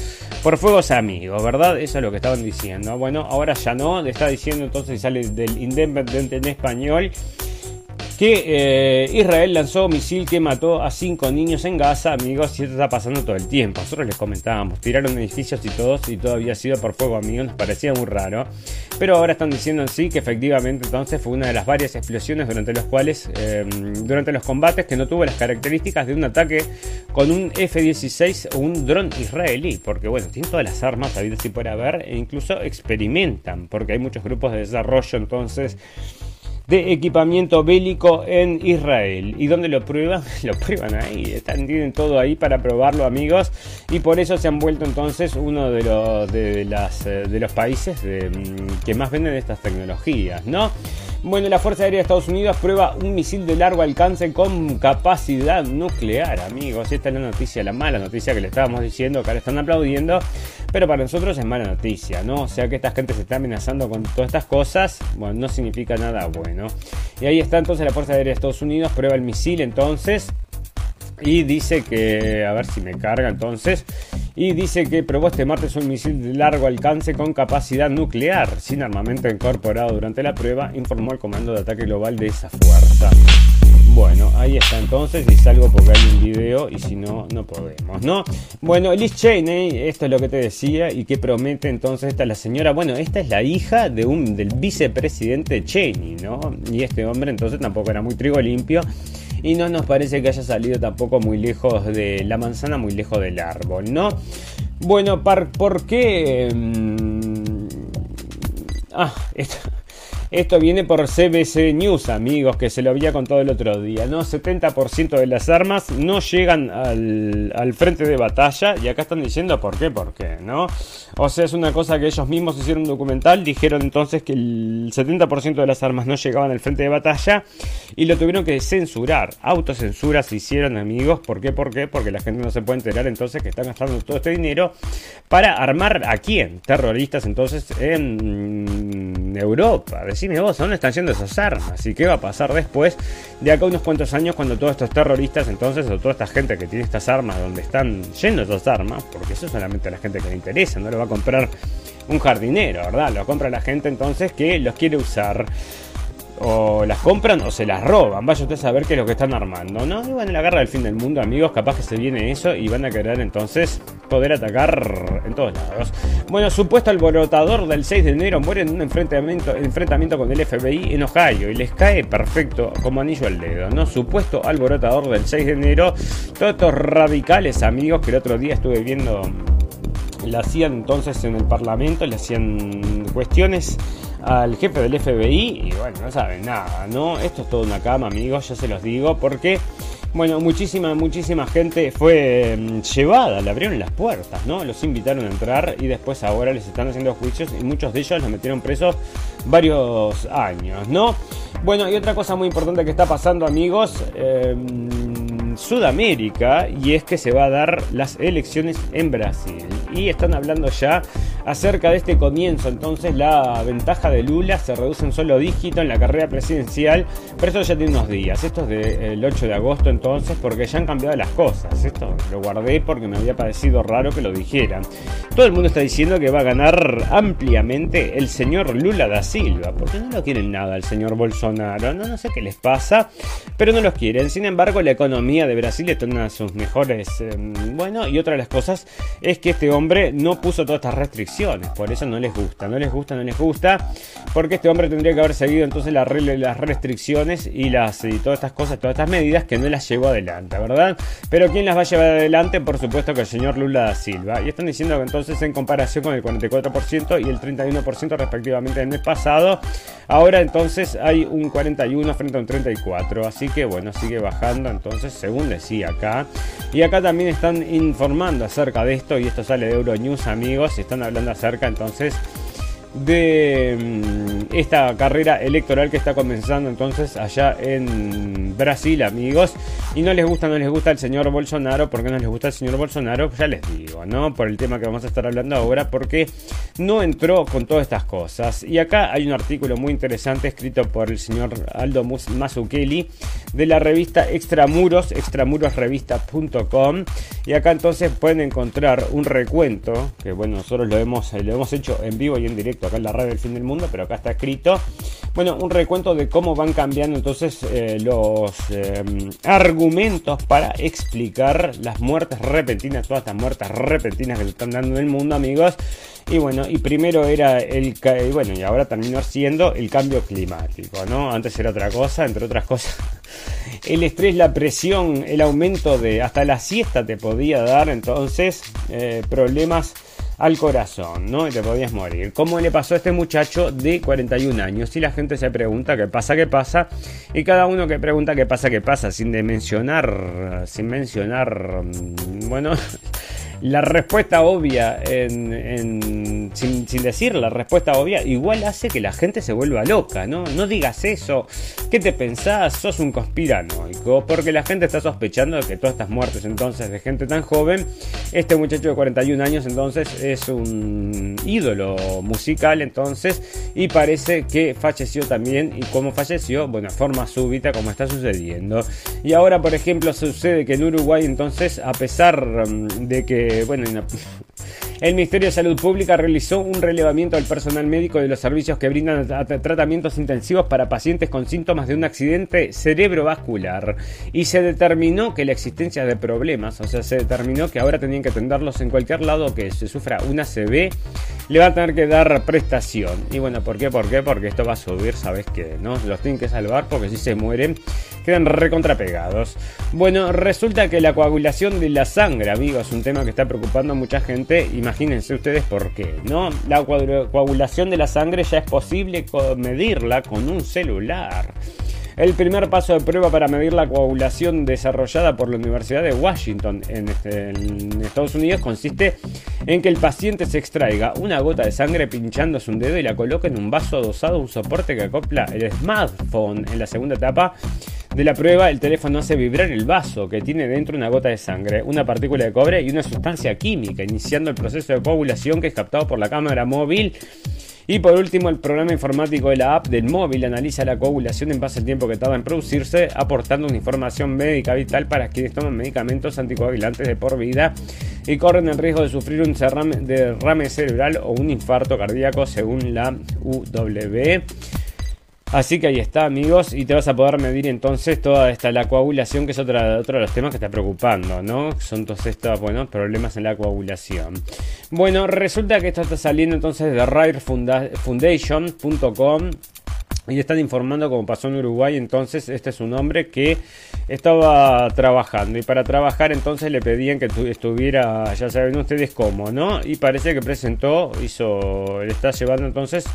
por fuegos amigos, ¿verdad? Eso es lo que estaban diciendo. Bueno, ahora ya no, le está diciendo entonces sale del Independent en español que eh, Israel lanzó un misil que mató a cinco niños en Gaza, amigos, y esto está pasando todo el tiempo. Nosotros les comentábamos, tiraron edificios y todos, y todo había sido por fuego, amigos, nos parecía muy raro. Pero ahora están diciendo en sí que efectivamente entonces fue una de las varias explosiones durante los cuales, em, durante los combates, que no tuvo las características de un ataque con un F-16 o un dron israelí, porque bueno, tienen todas las armas, a si puede haber, e incluso experimentan, porque hay muchos grupos de desarrollo entonces de equipamiento bélico en Israel. ¿Y dónde lo prueban? [LAUGHS] Lo prueban ahí, están, tienen todo ahí para probarlo amigos y por eso se han vuelto entonces uno de los, de las, eh, de los países mm, que más venden estas tecnologías, ¿no? Bueno, la Fuerza Aérea de Estados Unidos prueba un misil de largo alcance con capacidad nuclear, amigos. Esta es la noticia, la mala noticia que le estábamos diciendo, que ahora están aplaudiendo, pero para nosotros es mala noticia, ¿no? O sea que esta gente se está amenazando con todas estas cosas, bueno, no significa nada bueno. Y ahí está entonces la Fuerza Aérea de Estados Unidos, prueba el misil entonces. Y dice que, a ver si me carga entonces, y dice que probó este martes un misil de largo alcance con capacidad nuclear, sin armamento incorporado durante la prueba, informó el Comando de Ataque Global de esa fuerza. Bueno, ahí está entonces y salgo porque hay un video y si no, no podemos, ¿no? Bueno, Liz Cheney, esto es lo que te decía y que promete entonces esta la señora, bueno, esta es la hija de un, del vicepresidente Cheney, ¿no? Y este hombre entonces tampoco era muy trigo limpio y no nos parece que haya salido tampoco muy lejos de la manzana, muy lejos del árbol, ¿no? Bueno, ¿por qué? Mm, ah, esto, esto viene por CBC News, amigos, que se lo había contado el otro día, ¿no? 70% de las armas no llegan al, frente de batalla y acá están diciendo por qué, por qué, ¿no? O sea, es una cosa que ellos mismos hicieron un documental, dijeron entonces que el 70% de las armas no llegaban al frente de batalla y lo tuvieron que censurar. Autocensura se hicieron, amigos, ¿por qué? ¿Por qué? Porque la gente no se puede enterar entonces que están gastando todo este dinero para armar a quién? Terroristas entonces en Europa. Decime vos, ¿a dónde están yendo esas armas? ¿Y qué va a pasar después de acá unos cuantos años cuando todos estos terroristas entonces, o toda esta gente que tiene estas armas, donde están yendo esas armas? Porque eso es solamente a la gente que le interesa, no lo va a comprar un jardinero, ¿verdad? Lo compra la gente entonces que los quiere usar o las compran o se las roban. Vaya usted a saber qué es lo que están armando, ¿no? Y bueno, la guerra del fin del mundo, amigos, capaz que se viene eso y van a querer entonces poder atacar en todos lados. Bueno, supuesto alborotador del 6 de enero muere en un enfrentamiento, enfrentamiento con el FBI en Ohio y les cae perfecto como anillo al dedo, ¿no? Supuesto alborotador del 6 de enero. Todos estos radicales, amigos, que el otro día estuve viendo, le hacían entonces en el Parlamento, le hacían cuestiones al jefe del FBI y bueno, no saben nada, ¿no? Esto es toda una cama, amigos, ya se los digo, porque, bueno, muchísima, muchísima gente fue mm, llevada, le abrieron las puertas, ¿no? Los invitaron a entrar y después ahora les están haciendo juicios y muchos de ellos los metieron presos varios años, ¿no? Bueno, y otra cosa muy importante que está pasando, amigos, eh, Sudamérica y es que se va a dar las elecciones en Brasil. Y están hablando ya acerca de este comienzo. Entonces la ventaja de Lula se reduce en solo dígito en la carrera presidencial, pero esto ya tiene unos días. Esto es del 8 de agosto entonces porque ya han cambiado las cosas. Esto lo guardé porque me había parecido raro que lo dijeran. Todo el mundo está diciendo que va a ganar ampliamente el señor Lula da Silva, porque no lo quieren nada el señor Bolsonaro. No, sé qué les pasa, pero no los quieren. Sin embargo, la economía de Brasil está en una de sus mejores... Em, bueno, y otra de las cosas es que este hombre no puso todas estas restricciones por eso no les gusta, no les gusta, no les gusta, porque este hombre tendría que haber seguido entonces las restricciones y, las, y todas estas cosas, todas estas medidas que no las llevó adelante, ¿verdad? Pero ¿quién las va a llevar adelante? Por supuesto que el señor Lula da Silva. Y están diciendo que entonces en comparación con el 44% y el 31% respectivamente del mes pasado. Ahora entonces hay un 41 frente a un 34, así que bueno, sigue bajando entonces según decía acá. Y acá también están informando acerca de esto y esto sale de Euronews amigos, están hablando acerca entonces de mm, esta carrera electoral que está comenzando entonces allá en Brasil, amigos. Y no les gusta, no les gusta el señor Bolsonaro. ¿Por qué no les gusta el señor Bolsonaro? Ya les digo, ¿no? Por el tema que vamos a estar hablando ahora, porque no entró con todas estas cosas. Y acá hay un artículo muy interesante escrito por el señor Aldo Mazzucchelli de la revista Extramuros, extramurosrevista.com. Y acá entonces pueden encontrar un recuento, que bueno, nosotros lo hemos, lo hemos hecho en vivo y en directo acá en la radio del fin del mundo, pero acá está escrito. Bueno, un recuento de cómo van cambiando entonces eh, los em, argumentos para explicar las muertes repentinas, todas estas muertes repentinas que se están dando en el mundo, amigos. Y bueno, y primero era el bueno, y ahora terminó siendo el cambio climático, ¿no? Antes era otra cosa, entre otras cosas. [LAUGHS] El estrés, la presión, el aumento de hasta la siesta te podía dar entonces eh, problemas al corazón, ¿no? Y te podías morir. ¿Cómo le pasó a este muchacho de 41 años? Y la gente se pregunta qué pasa, qué pasa. Y cada uno que pregunta qué pasa, qué pasa, sin mencionar, sin mencionar, mm, bueno, [LAUGHS] la respuesta obvia, sin, decir la respuesta obvia, igual hace que la gente se vuelva loca, ¿no? No digas eso. ¿Qué te pensás? Sos un conspiranoico. Porque la gente está sospechando de que todas estas muertes entonces de gente tan joven, este muchacho de 41 años entonces es un ídolo musical entonces y parece que falleció también y como falleció, bueno, forma súbita como está sucediendo. Y ahora, por ejemplo, sucede que en Uruguay entonces, a pesar mm, de que bueno, el Ministerio de Salud Pública realizó un relevamiento al personal médico de los servicios que brindan tratamientos intensivos para pacientes con síntomas de un accidente cerebrovascular y se determinó que la existencia de problemas, o sea, se determinó que ahora tenían que atenderlos en cualquier lado que se sufra una CB, le va a tener que dar prestación. Y bueno, ¿por qué? ¿Por qué? Porque esto va a subir, ¿sabes qué? ¿No? Los tienen que salvar porque si se mueren quedan recontrapegados. Bueno, resulta que la coagulación de la sangre, amigos, es un tema que está preocupando a mucha gente. Imagínense ustedes por qué, ¿no? La coagulación de la sangre ya es posible medirla con un celular. El primer paso de prueba para medir la coagulación desarrollada por la Universidad de Washington en, este, Estados Unidos consiste en que el paciente se extraiga una gota de sangre pinchándose un dedo y la coloque en un vaso adosado un soporte que acopla el smartphone. En la segunda etapa de la prueba, el teléfono hace vibrar el vaso que tiene dentro una gota de sangre, una partícula de cobre y una sustancia química, iniciando el proceso de coagulación que es captado por la cámara móvil y por último, el programa informático de la app del móvil analiza la coagulación en base al tiempo que tarda en producirse, aportando una información médica vital para quienes toman medicamentos anticoagulantes de por vida y corren el riesgo de sufrir un derrame cerebral o un infarto cardíaco según la UW. Así que ahí está, amigos, y te vas a poder medir entonces toda esta la coagulación, que es otro de los temas que está preocupando, ¿no? Son todos estos, bueno, problemas en la coagulación. Bueno, resulta que esto está saliendo entonces de rarefoundation.com y están informando como pasó en Uruguay, entonces este es un hombre que estaba trabajando y para trabajar entonces le pedían que estuviera, ya saben ustedes cómo, ¿no? Y parece que presentó, hizo, le está llevando entonces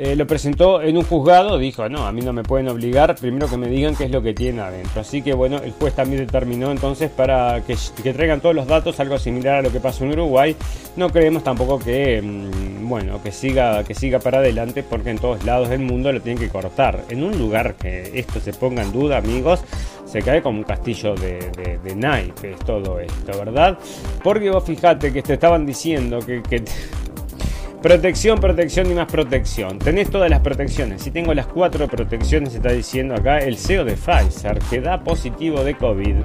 eh, lo presentó en un juzgado, dijo, no, a mí no me pueden obligar, primero que me digan qué es lo que tiene adentro. Así que bueno, el juez también determinó entonces para que, traigan todos los datos, algo similar a lo que pasó en Uruguay. No creemos tampoco que, mm, bueno, que siga, que siga para adelante, porque en todos lados del mundo lo tienen que cortar. En un lugar que esto se ponga en duda, amigos, se cae como un castillo de, de, naipes todo esto, ¿verdad? Porque vos fijate que te estaban diciendo que, que Protección, protección y más protección. Tenés todas las protecciones. Si tengo las cuatro protecciones, está diciendo acá el CEO de Pfizer, que da positivo de COVID.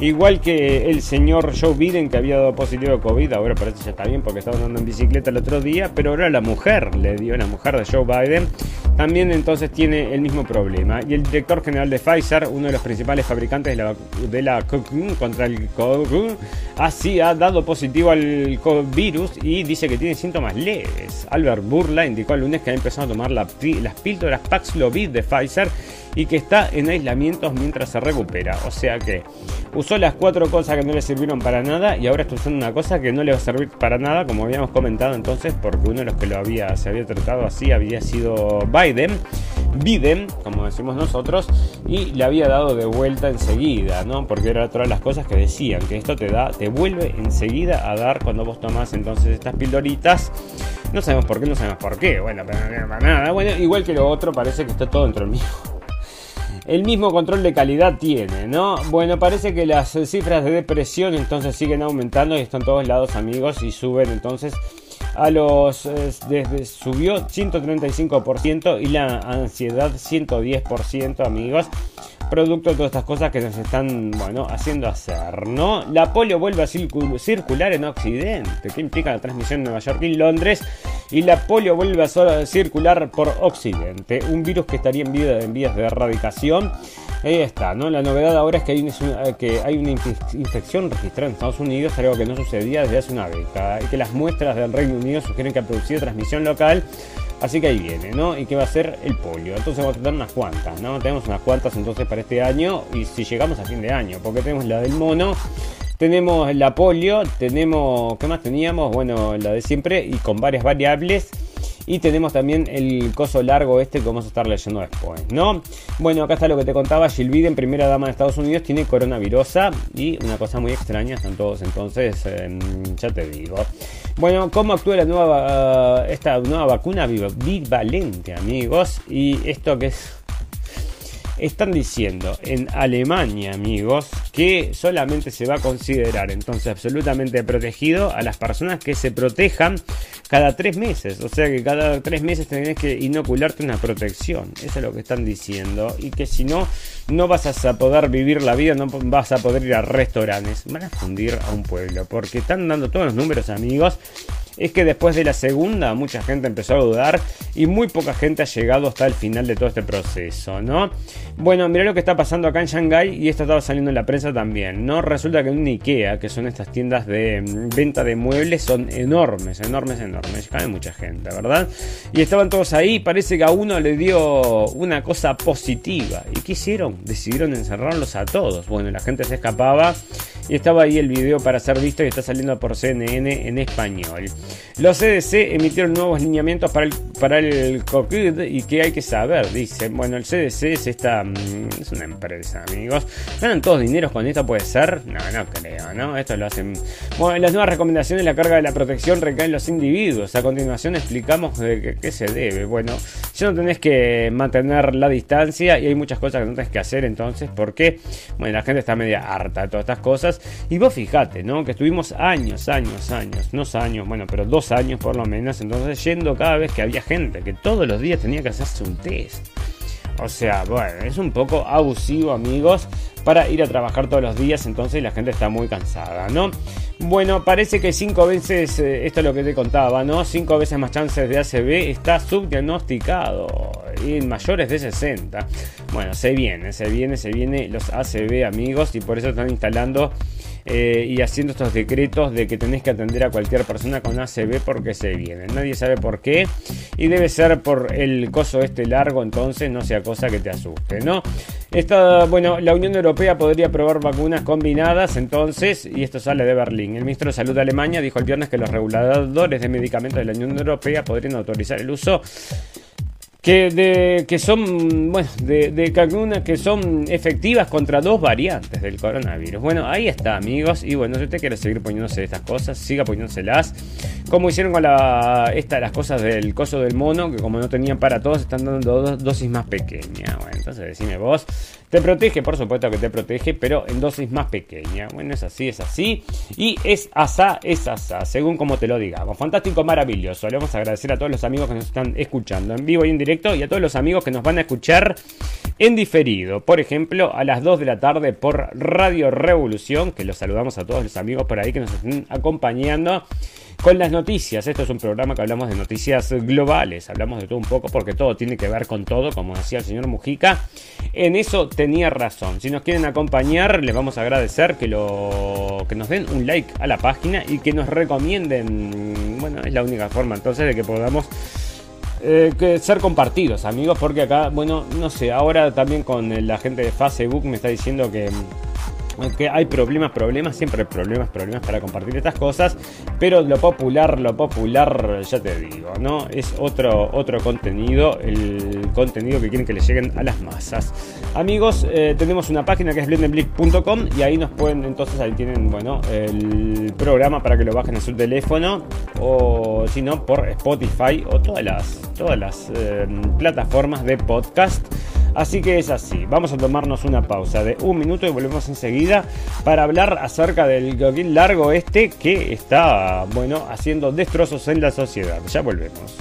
Igual que el señor Joe Biden, que había dado positivo de COVID, ahora parece que ya está bien porque estaba andando en bicicleta el otro día, pero ahora la mujer le dio, la mujer de Joe Biden, también entonces tiene el mismo problema. Y el director general de Pfizer, uno de los principales fabricantes de la, de contra el COVID, así ha dado positivo al virus y dice que tiene síntomas leves. Albert Burla indicó el lunes que ha empezado a tomar las píldoras Paxlovid de Pfizer y que está en aislamiento mientras se recupera. O sea que usó las cuatro cosas que no le sirvieron para nada y ahora está usando una cosa que no le va a servir para nada, como habíamos comentado entonces, porque uno de los que lo había, se había tratado así había sido Biden. Biden, como decimos nosotros, y le había dado de vuelta enseguida, ¿no? Porque era otra de las cosas que decían, que esto te da, te vuelve enseguida a dar cuando vos tomás entonces estas pildoritas. No sabemos por qué, no sabemos por qué. Bueno, pero nada. Bueno, igual que lo otro, parece que está todo dentro del mismo. El mismo control de calidad tiene, ¿no? Bueno, parece que las cifras de depresión entonces siguen aumentando y están todos lados, amigos, y suben entonces a los eh, desde subió 135% y la ansiedad 110%, amigos producto de todas estas cosas que nos están, bueno, haciendo hacer, ¿no? La polio vuelve a circular en Occidente, que implica la transmisión en Nueva York y Londres, y la polio vuelve a circular por Occidente, un virus que estaría en, en vías de erradicación. Ahí está, ¿no? La novedad ahora es que hay, una, que hay una infección registrada en Estados Unidos, algo que no sucedía desde hace una década, y que las muestras del Reino Unido sugieren que ha producido transmisión local Así que ahí viene, ¿no? Y que va a ser el polio. Entonces vamos a tener unas cuantas, ¿no? Tenemos unas cuantas entonces para este año y si llegamos a fin de año, porque tenemos la del mono, tenemos la polio, tenemos, ¿qué más teníamos? Bueno, la de siempre y con varias variables. Y tenemos también el coso largo este que vamos a estar leyendo después, ¿no? Bueno, acá está lo que te contaba. Jill Biden, primera dama de Estados Unidos, tiene coronavirusa. Y una cosa muy extraña, están todos entonces, em, ya te digo. Bueno, ¿cómo actúa la nueva, esta nueva vacuna bivalente, amigos? Y esto que es están diciendo en Alemania, amigos, que solamente se va a considerar entonces absolutamente protegido a las personas que se protejan cada tres meses. O sea que cada tres meses tenés que inocularte una protección. Eso es lo que están diciendo. Y que si no, no vas a poder vivir la vida, no vas a poder ir a restaurantes. Van a fundir a un pueblo. Porque están dando todos los números, amigos es que después de la segunda mucha gente empezó a dudar y muy poca gente ha llegado hasta el final de todo este proceso, ¿no? Bueno, mira lo que está pasando acá en Shanghai y esto estaba saliendo en la prensa también, ¿no? Resulta que en Ikea, que son estas tiendas de mm, venta de muebles, son enormes, enormes, enormes, cae mucha gente, ¿verdad? Y estaban todos ahí, parece que a uno le dio una cosa positiva. ¿Y qué hicieron? Decidieron encerrarlos a todos. Bueno, la gente se escapaba y estaba ahí el video para ser visto y está saliendo por CNN en español. Los CDC emitieron nuevos lineamientos para el, para el COVID y que hay que saber, dice. Bueno, el CDC es esta. Mm, es una empresa, amigos. ¿Ganan todos dineros con esto? ¿Puede ser? No, no creo, ¿no? Esto lo hacen. Bueno, las nuevas recomendaciones, la carga de la protección recae en los individuos. A continuación explicamos de qué, se debe. Bueno, ya no tenés que mantener la distancia y hay muchas cosas que no tenés que hacer entonces porque, bueno, la gente está media harta de todas estas cosas. Y vos fijate, ¿no? Que estuvimos años, años, años, no años, bueno, pero dos años por lo menos, entonces yendo cada vez que había gente que todos los días tenía que hacerse un test. O sea, bueno, es un poco abusivo, amigos, para ir a trabajar todos los días, entonces la gente está muy cansada, ¿no? Bueno, parece que cinco veces, eh, esto es lo que te contaba, ¿no? Cinco veces más chances de ACB está subdiagnosticado en mayores de 60. Bueno, se viene, se viene, se viene los ACB, amigos, y por eso están instalando eh, y haciendo estos decretos de que tenés que atender a cualquier persona con ACB porque se viene. Nadie sabe por qué y debe ser por el coso este largo, entonces no sea cosa que te asuste, ¿no? Esta, bueno, la Unión Europea podría probar vacunas combinadas entonces, y esto sale de Berlín. El ministro de Salud de Alemania dijo el viernes que los reguladores de medicamentos de la Unión Europea podrían autorizar el uso que, de, que son, bueno, de, de que son efectivas contra dos variantes del coronavirus. Bueno, ahí está, amigos. Y bueno, si usted quiere seguir poniéndose estas cosas, siga poniéndoselas. Como hicieron con la, esta, las cosas del coso del mono, que como no tenían para todos, están dando dos dosis más pequeñas. Bueno, entonces decime vos. Te protege, por supuesto que te protege, pero en dosis más pequeñas. Bueno, es así, es así. Y es asá, es asá, según como te lo digamos. Fantástico, maravilloso. Le vamos a agradecer a todos los amigos que nos están escuchando en vivo y en directo y a todos los amigos que nos van a escuchar en diferido. Por ejemplo, a las 2 de la tarde por Radio Revolución, que los saludamos a todos los amigos por ahí que nos están acompañando con las noticias. Esto es un programa que hablamos de noticias globales, hablamos de todo un poco porque todo tiene que ver con todo, como decía el señor Mujica. En eso tenía razón. Si nos quieren acompañar, les vamos a agradecer que, lo, que nos den un like a la página y que nos recomienden. Bueno, es la única forma entonces de que podamos eh, que ser compartidos, amigos, porque acá, bueno, no sé, ahora también con la gente de Facebook me está diciendo que que hay problemas, problemas, siempre hay problemas, problemas para compartir estas cosas, pero lo popular, lo popular, ya te digo, ¿no? Es otro, otro contenido, el contenido que quieren que le lleguen a las masas. Amigos, eh, tenemos una página que es blendenblick.com y ahí nos pueden, entonces ahí tienen, bueno, el programa para que lo bajen en su teléfono o si no, por Spotify o todas las, todas las eh, plataformas de podcast. Así que es así, vamos a tomarnos una pausa de un minuto y volvemos enseguida para hablar acerca del largo este que está, bueno, haciendo destrozos en la sociedad. Ya volvemos.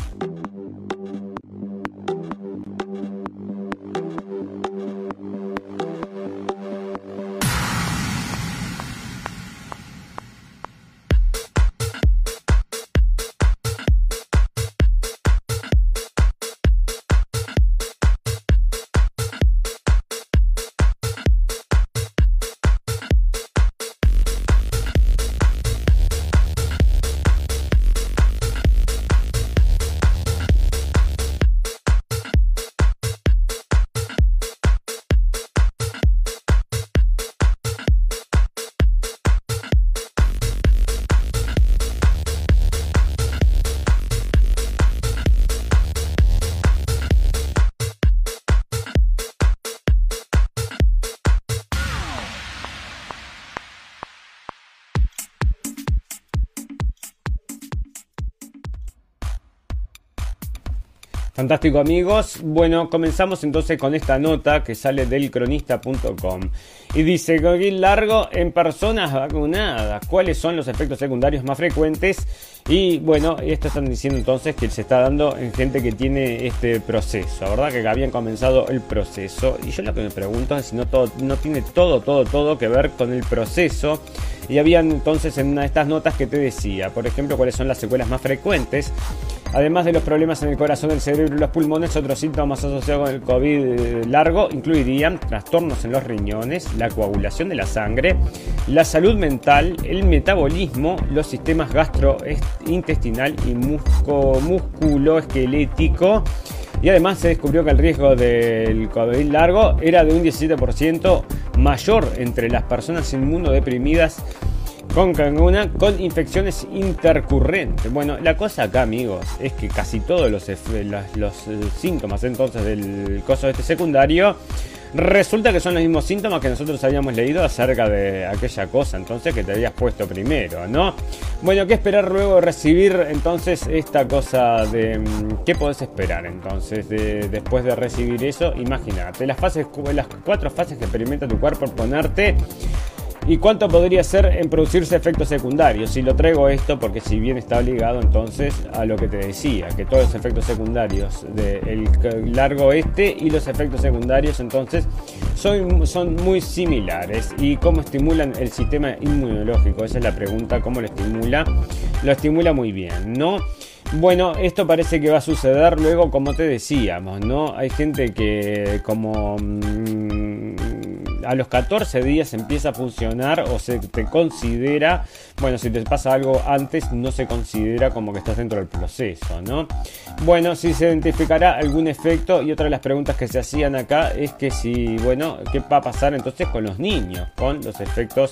Fantástico amigos. Bueno, comenzamos entonces con esta nota que sale del cronista.com. Y dice, COVID largo en personas vacunadas. ¿Cuáles son los efectos secundarios más frecuentes? Y bueno, esto están diciendo entonces que se está dando en gente que tiene este proceso, ¿verdad? Que habían comenzado el proceso. Y yo lo que me pregunto es si no, todo, no tiene todo, todo, todo que ver con el proceso. Y habían entonces en una de estas notas que te decía, por ejemplo, cuáles son las secuelas más frecuentes. Además de los problemas en el corazón, el cerebro y los pulmones, otros síntomas asociados con el COVID largo incluirían trastornos en los riñones, la coagulación de la sangre, la salud mental, el metabolismo, los sistemas gastrointestinal y músculo esquelético. Y además se descubrió que el riesgo del COVID largo era de un 17% mayor entre las personas inmunodeprimidas con canguna con infecciones intercurrentes. Bueno, la cosa acá, amigos, es que casi todos los, los, eh, síntomas entonces del coso este secundario resulta que son los mismos síntomas que nosotros habíamos leído acerca de aquella cosa entonces que te habías puesto primero, ¿no? Bueno, ¿qué esperar luego de recibir entonces esta cosa de mm, qué podés esperar entonces de, después de recibir eso? Imagínate, las fases las cuatro fases que experimenta tu cuerpo ponerte ¿Y cuánto podría ser en producirse efectos secundarios? Si lo traigo esto, porque si bien está ligado entonces a lo que te decía, que todos los efectos secundarios del largo este y los efectos secundarios entonces son, son muy similares. ¿Y cómo estimulan el sistema inmunológico? Esa es la pregunta, ¿cómo lo estimula? Lo estimula muy bien, ¿no? Bueno, esto parece que va a suceder luego, como te decíamos, ¿no? Hay gente que como... Mm, a los 14 días empieza a funcionar o se te considera, bueno, si te pasa algo antes no se considera como que estás dentro del proceso, ¿no? Bueno, si se identificará algún efecto y otra de las preguntas que se hacían acá es que si, bueno, ¿qué va a pasar entonces con los niños, con los efectos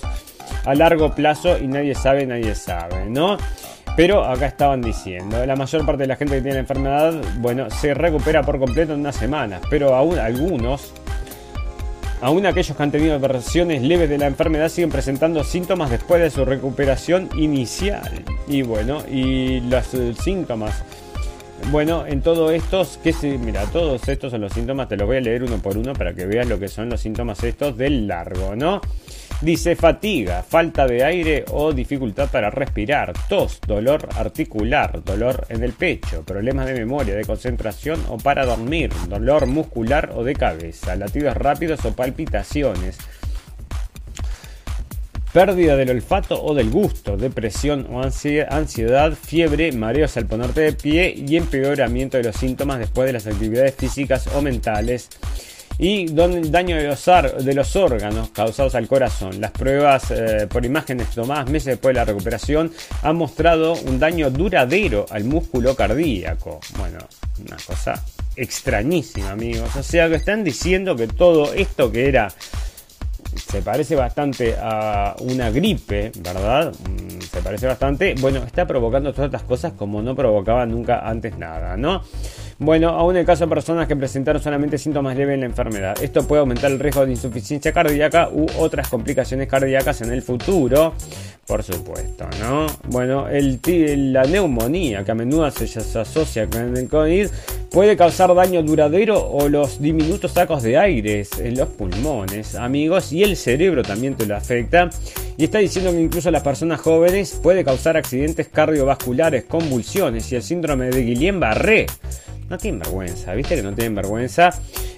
a largo plazo y nadie sabe, nadie sabe, ¿no? Pero acá estaban diciendo, la mayor parte de la gente que tiene la enfermedad, bueno, se recupera por completo en una semana, pero aún algunos Aún aquellos que han tenido versiones leves de la enfermedad siguen presentando síntomas después de su recuperación inicial. Y bueno, y los eh, síntomas. Bueno, en todo estos, que se, mira, todos estos son los síntomas, te los voy a leer uno por uno para que veas lo que son los síntomas estos del largo, ¿no? Dice fatiga, falta de aire o dificultad para respirar, tos, dolor articular, dolor en el pecho, problemas de memoria, de concentración o para dormir, dolor muscular o de cabeza, latidos rápidos o palpitaciones, pérdida del olfato o del gusto, depresión o ansiedad, fiebre, mareos al ponerte de pie y empeoramiento de los síntomas después de las actividades físicas o mentales y daño de los, de los órganos causados al corazón. Las pruebas eh, por imágenes tomadas meses después de la recuperación han mostrado un daño duradero al músculo cardíaco. Bueno, una cosa extrañísima, amigos. O sea, que están diciendo que todo esto que era se parece bastante a una gripe, ¿verdad? Mm, se parece bastante. Bueno, está provocando todas estas cosas como no provocaba nunca antes nada, ¿no? Bueno, aún en el caso de personas que presentaron solamente síntomas leves en la enfermedad. Esto puede aumentar el riesgo de insuficiencia cardíaca u otras complicaciones cardíacas en el futuro, por supuesto, ¿no? Bueno, el, la neumonía, que a menudo se, asocia con el COVID, puede causar daño duradero o los diminutos sacos de aire en los pulmones, amigos, y el cerebro también te lo afecta. Y está diciendo que incluso a las personas jóvenes puede causar accidentes cardiovasculares, convulsiones y el síndrome de Guillain-Barré no tienen vergüenza, viste que no tienen vergüenza.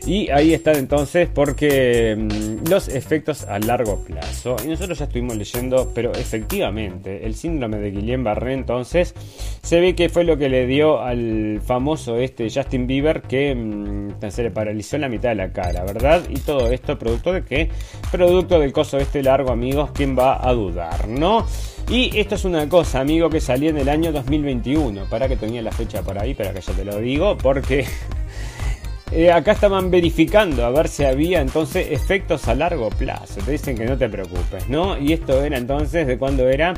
Y ahí están entonces porque mm, los efectos a largo plazo. Y nosotros ya estuvimos leyendo, pero efectivamente, el síndrome de Guillain-Barré entonces se ve que fue lo que le dio al famoso este Justin Bieber que mm, se le paralizó en la mitad de la cara, ¿verdad? Y todo esto producto de qué? Producto del coso este largo, amigos, ¿quién va a dudar, no? Y esto es una cosa, amigo, que salió en el año 2021. Para que tenía la fecha por ahí, para que ya te lo digo, porque eh, acá estaban verificando a ver si había entonces efectos a largo plazo. Te dicen que no te preocupes, ¿no? Y esto era entonces de cuándo era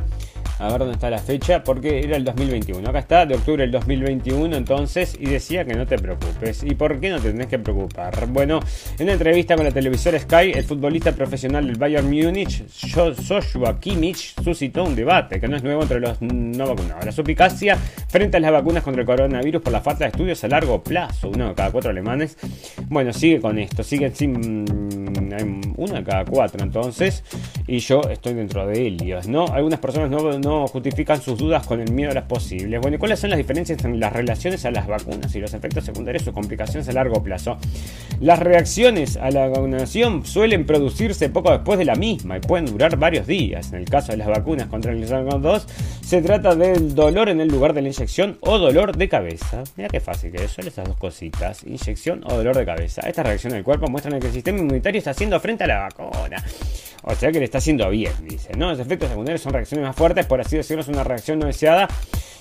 a ver dónde está la fecha, porque era el 2021. Acá está, de octubre del 2021 entonces, y decía que no te preocupes. ¿Y por qué no te tenés que preocupar? Bueno, en una entrevista con la televisora Sky, el futbolista profesional del Bayern Múnich, Joshua Kimmich, suscitó un debate que no es nuevo entre los no vacunados. La supicacia frente a las vacunas contra el coronavirus por la falta de estudios a largo plazo, uno de cada cuatro alemanes. Bueno, sigue con esto, sigue sin uno de cada cuatro entonces, y yo estoy dentro de ellos, ¿no? Algunas personas no justifican sus dudas con el miedo a las posibles. Bueno, ¿cuáles son las diferencias en las relaciones a las vacunas y los efectos secundarios o complicaciones a largo plazo? Las reacciones a la vacunación suelen producirse poco después de la misma y pueden durar varios días. En el caso de las vacunas contra el SARS-CoV-2, se trata del dolor en el lugar de la inyección o dolor de cabeza. Mira qué fácil que son esas dos cositas, inyección o dolor de cabeza. Esta reacción del cuerpo muestran que el sistema inmunitario está haciendo frente a la vacuna. O sea que le está haciendo bien, dice. ¿no? Los efectos secundarios son reacciones más fuertes, por así decirlo, es una reacción no deseada.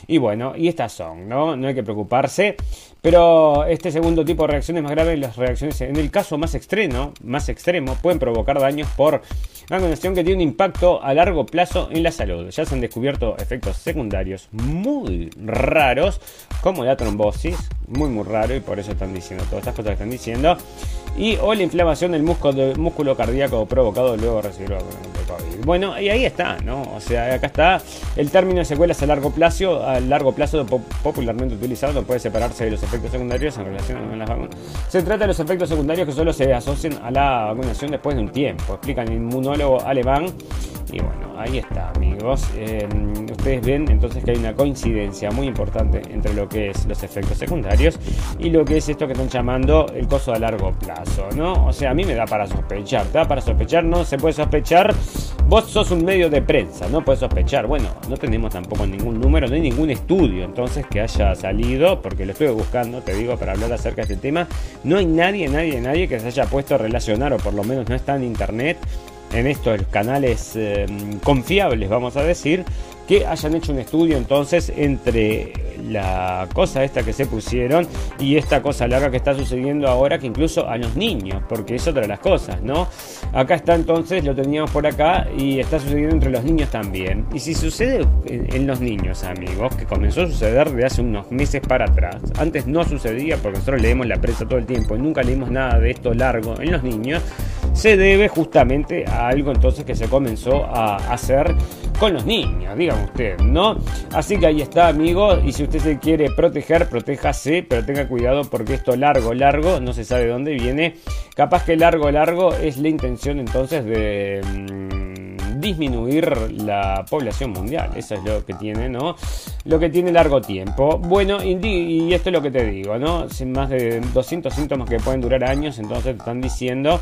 Y bueno, y estas son, ¿no? No hay que preocuparse. Pero este segundo tipo de reacciones más graves, las reacciones en el caso más extremo, más extremo, pueden provocar daños por vacunación que tiene un impacto a largo plazo en la salud. Ya se han descubierto efectos secundarios muy raros, como la trombosis, muy muy raro, y por eso están diciendo todas estas cosas que están diciendo y o la inflamación del músculo, cardíaco provocado luego de recibir COVID. Bueno, y ahí está, ¿no? O sea, acá está el término de secuelas a largo plazo, a largo plazo popularmente utilizado, puede separarse de los efectos secundarios en relación con las vacunas. Se trata de los efectos secundarios que solo se asocian a la vacunación después de un tiempo, explica el alemán y bueno, ahí está, amigos. Em, ustedes ven entonces que hay una coincidencia muy importante entre lo que es los efectos secundarios y lo que es esto que están llamando el coso a largo plazo, ¿no? O sea, a mí me da para sospechar, ¿te da para sospechar? No se puede sospechar. Vos sos un medio de prensa, no puedes sospechar. Bueno, no tenemos tampoco ningún número, no hay ningún estudio entonces que haya salido, porque lo estoy buscando, te digo, para hablar acerca de este tema. No hay nadie, nadie, nadie que se haya puesto a relacionar, o por lo menos no está en internet en estos canales em, confiables, vamos a decir, que hayan hecho un estudio entonces entre la cosa esta que se pusieron y esta cosa larga que está sucediendo ahora, que incluso a los niños, porque es otra de las cosas, ¿no? Acá está entonces, lo teníamos por acá y está sucediendo entre los niños también. Y si sucede en, los niños, amigos, que comenzó a suceder de hace unos meses para atrás, antes no sucedía porque nosotros leemos la prensa todo el tiempo y nunca leímos nada de esto largo en los niños, se debe justamente a algo entonces que se comenzó a hacer con los niños, dígame usted, ¿no? Así que ahí está, amigo, y si usted se quiere proteger, protéjase, pero tenga cuidado porque esto largo, largo, no se sabe de dónde viene. Capaz que largo, largo es la intención entonces de... Mm, disminuir la población mundial. Eso es lo que tiene, ¿no? Lo que tiene largo tiempo. Bueno, y esto es lo que te digo, ¿no? Sin más de 200 síntomas que pueden durar años, entonces te están diciendo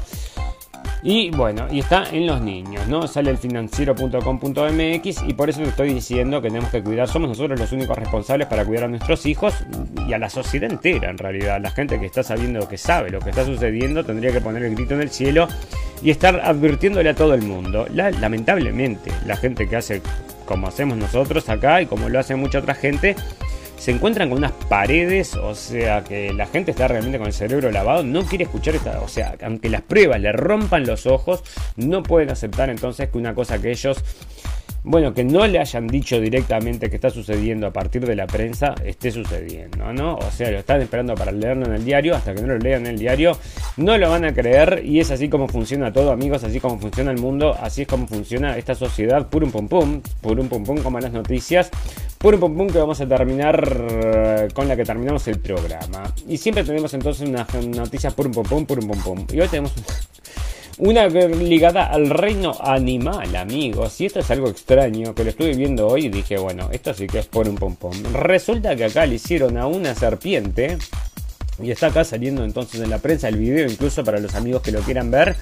Y bueno, y está en los niños, ¿no? Sale el financiero.com.mx y por eso te estoy diciendo que tenemos que cuidar. Somos nosotros los únicos responsables para cuidar a nuestros hijos y a la sociedad entera, en realidad. La gente que está sabiendo, que sabe lo que está sucediendo, tendría que poner el grito en el cielo y estar advirtiéndole a todo el mundo. lamentablemente, la gente que hace como hacemos nosotros acá y como lo hace mucha otra gente, se encuentran con unas paredes, o sea que la gente está realmente con el cerebro lavado, no quiere escuchar esta, o sea, aunque las pruebas le rompan los ojos, no pueden aceptar entonces que una cosa que ellos bueno, que no le hayan dicho directamente que está sucediendo a partir de la prensa, esté sucediendo, ¿no? O sea, lo están esperando para leerlo en el diario, hasta que no lo lean en el diario, no lo van a creer. Y es así como funciona todo, amigos, así como funciona el mundo, así es como funciona esta sociedad, purum pum pum, purum pum pum, como las noticias, purum pum pum que vamos a terminar eh, con la que terminamos el programa. Y siempre tenemos entonces una noticia purum pum pum, purum pum pum. Y hoy tenemos [LAUGHS] una ligada al reino animal, amigos. Y esto es algo extraño que lo estuve viendo hoy y dije, bueno, esto sí que es por un pompón. Resulta que acá le hicieron a una serpiente. Y está acá saliendo entonces en la prensa el video, incluso para los amigos que lo quieran ver.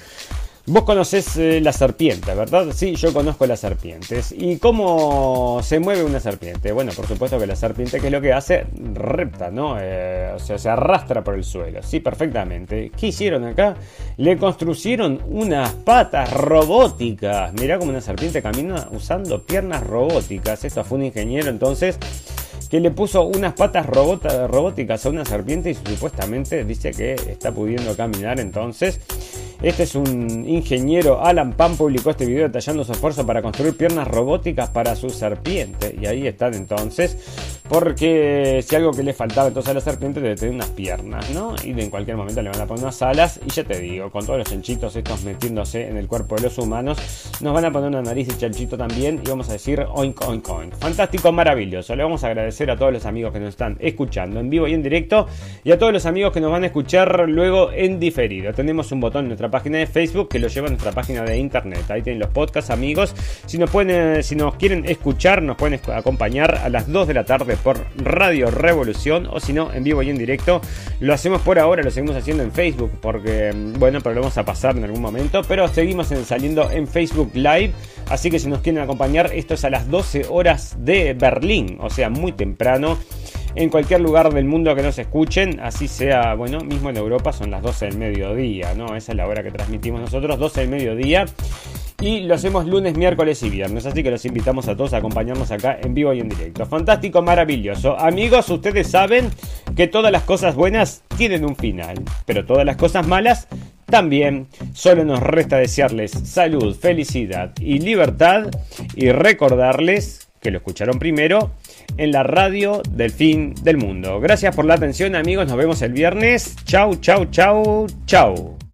Vos conocés eh, la serpiente, ¿verdad? Sí, yo conozco las serpientes. ¿Y cómo se mueve una serpiente? Bueno, por supuesto que la serpiente, ¿qué es lo que hace? Repta, ¿no? Eh, o sea, se arrastra por el suelo. Sí, perfectamente. ¿Qué hicieron acá? Le construyeron unas patas robóticas. Mirá cómo una serpiente camina usando piernas robóticas. Esto fue un ingeniero entonces que le puso unas patas robóticas a una serpiente y supuestamente dice que está pudiendo caminar entonces. Este es un ingeniero, Alan Pan publicó este video detallando su esfuerzo para construir piernas robóticas para su serpiente. Y ahí están entonces, porque si algo que le faltaba entonces a la serpiente debe tener unas piernas, ¿no? Y en cualquier momento le van a poner unas alas. Y ya te digo, con todos los chanchitos estos metiéndose en el cuerpo de los humanos, nos van a poner una nariz de chanchito también y vamos a decir oink oink oink. Fantástico, maravilloso. Le vamos a agradecer a todos los amigos que nos están escuchando en vivo y en directo y a todos los amigos que nos van a escuchar luego en diferido. Tenemos un botón en nuestra página de Facebook que lo lleva a nuestra página de internet. Ahí tienen los podcasts, amigos. Si nos, pueden, si nos quieren escuchar, nos pueden acompañar a las 2 de la tarde por Radio Revolución o si no, en vivo y en directo. Lo hacemos por ahora, lo seguimos haciendo en Facebook porque, bueno, pero lo vamos a pasar en algún momento. Pero seguimos saliendo en Facebook Live. Así que si nos quieren acompañar, esto es a las 12 horas de Berlín, o sea, muy temprano. En cualquier lugar del mundo que nos escuchen, así sea, bueno, mismo en Europa son las 12 del mediodía, ¿no? Esa es la hora que transmitimos nosotros, 12 del mediodía. Y lo hacemos lunes, miércoles y viernes. Así que los invitamos a todos a acompañarnos acá en vivo y en directo. Fantástico, maravilloso. Amigos, ustedes saben que todas las cosas buenas tienen un final. Pero todas las cosas malas también solo nos resta desearles salud, felicidad y libertad y recordarles que lo escucharon primero en la radio del fin del mundo. Gracias por la atención amigos, nos vemos el viernes. Chau, chau, chau, chau.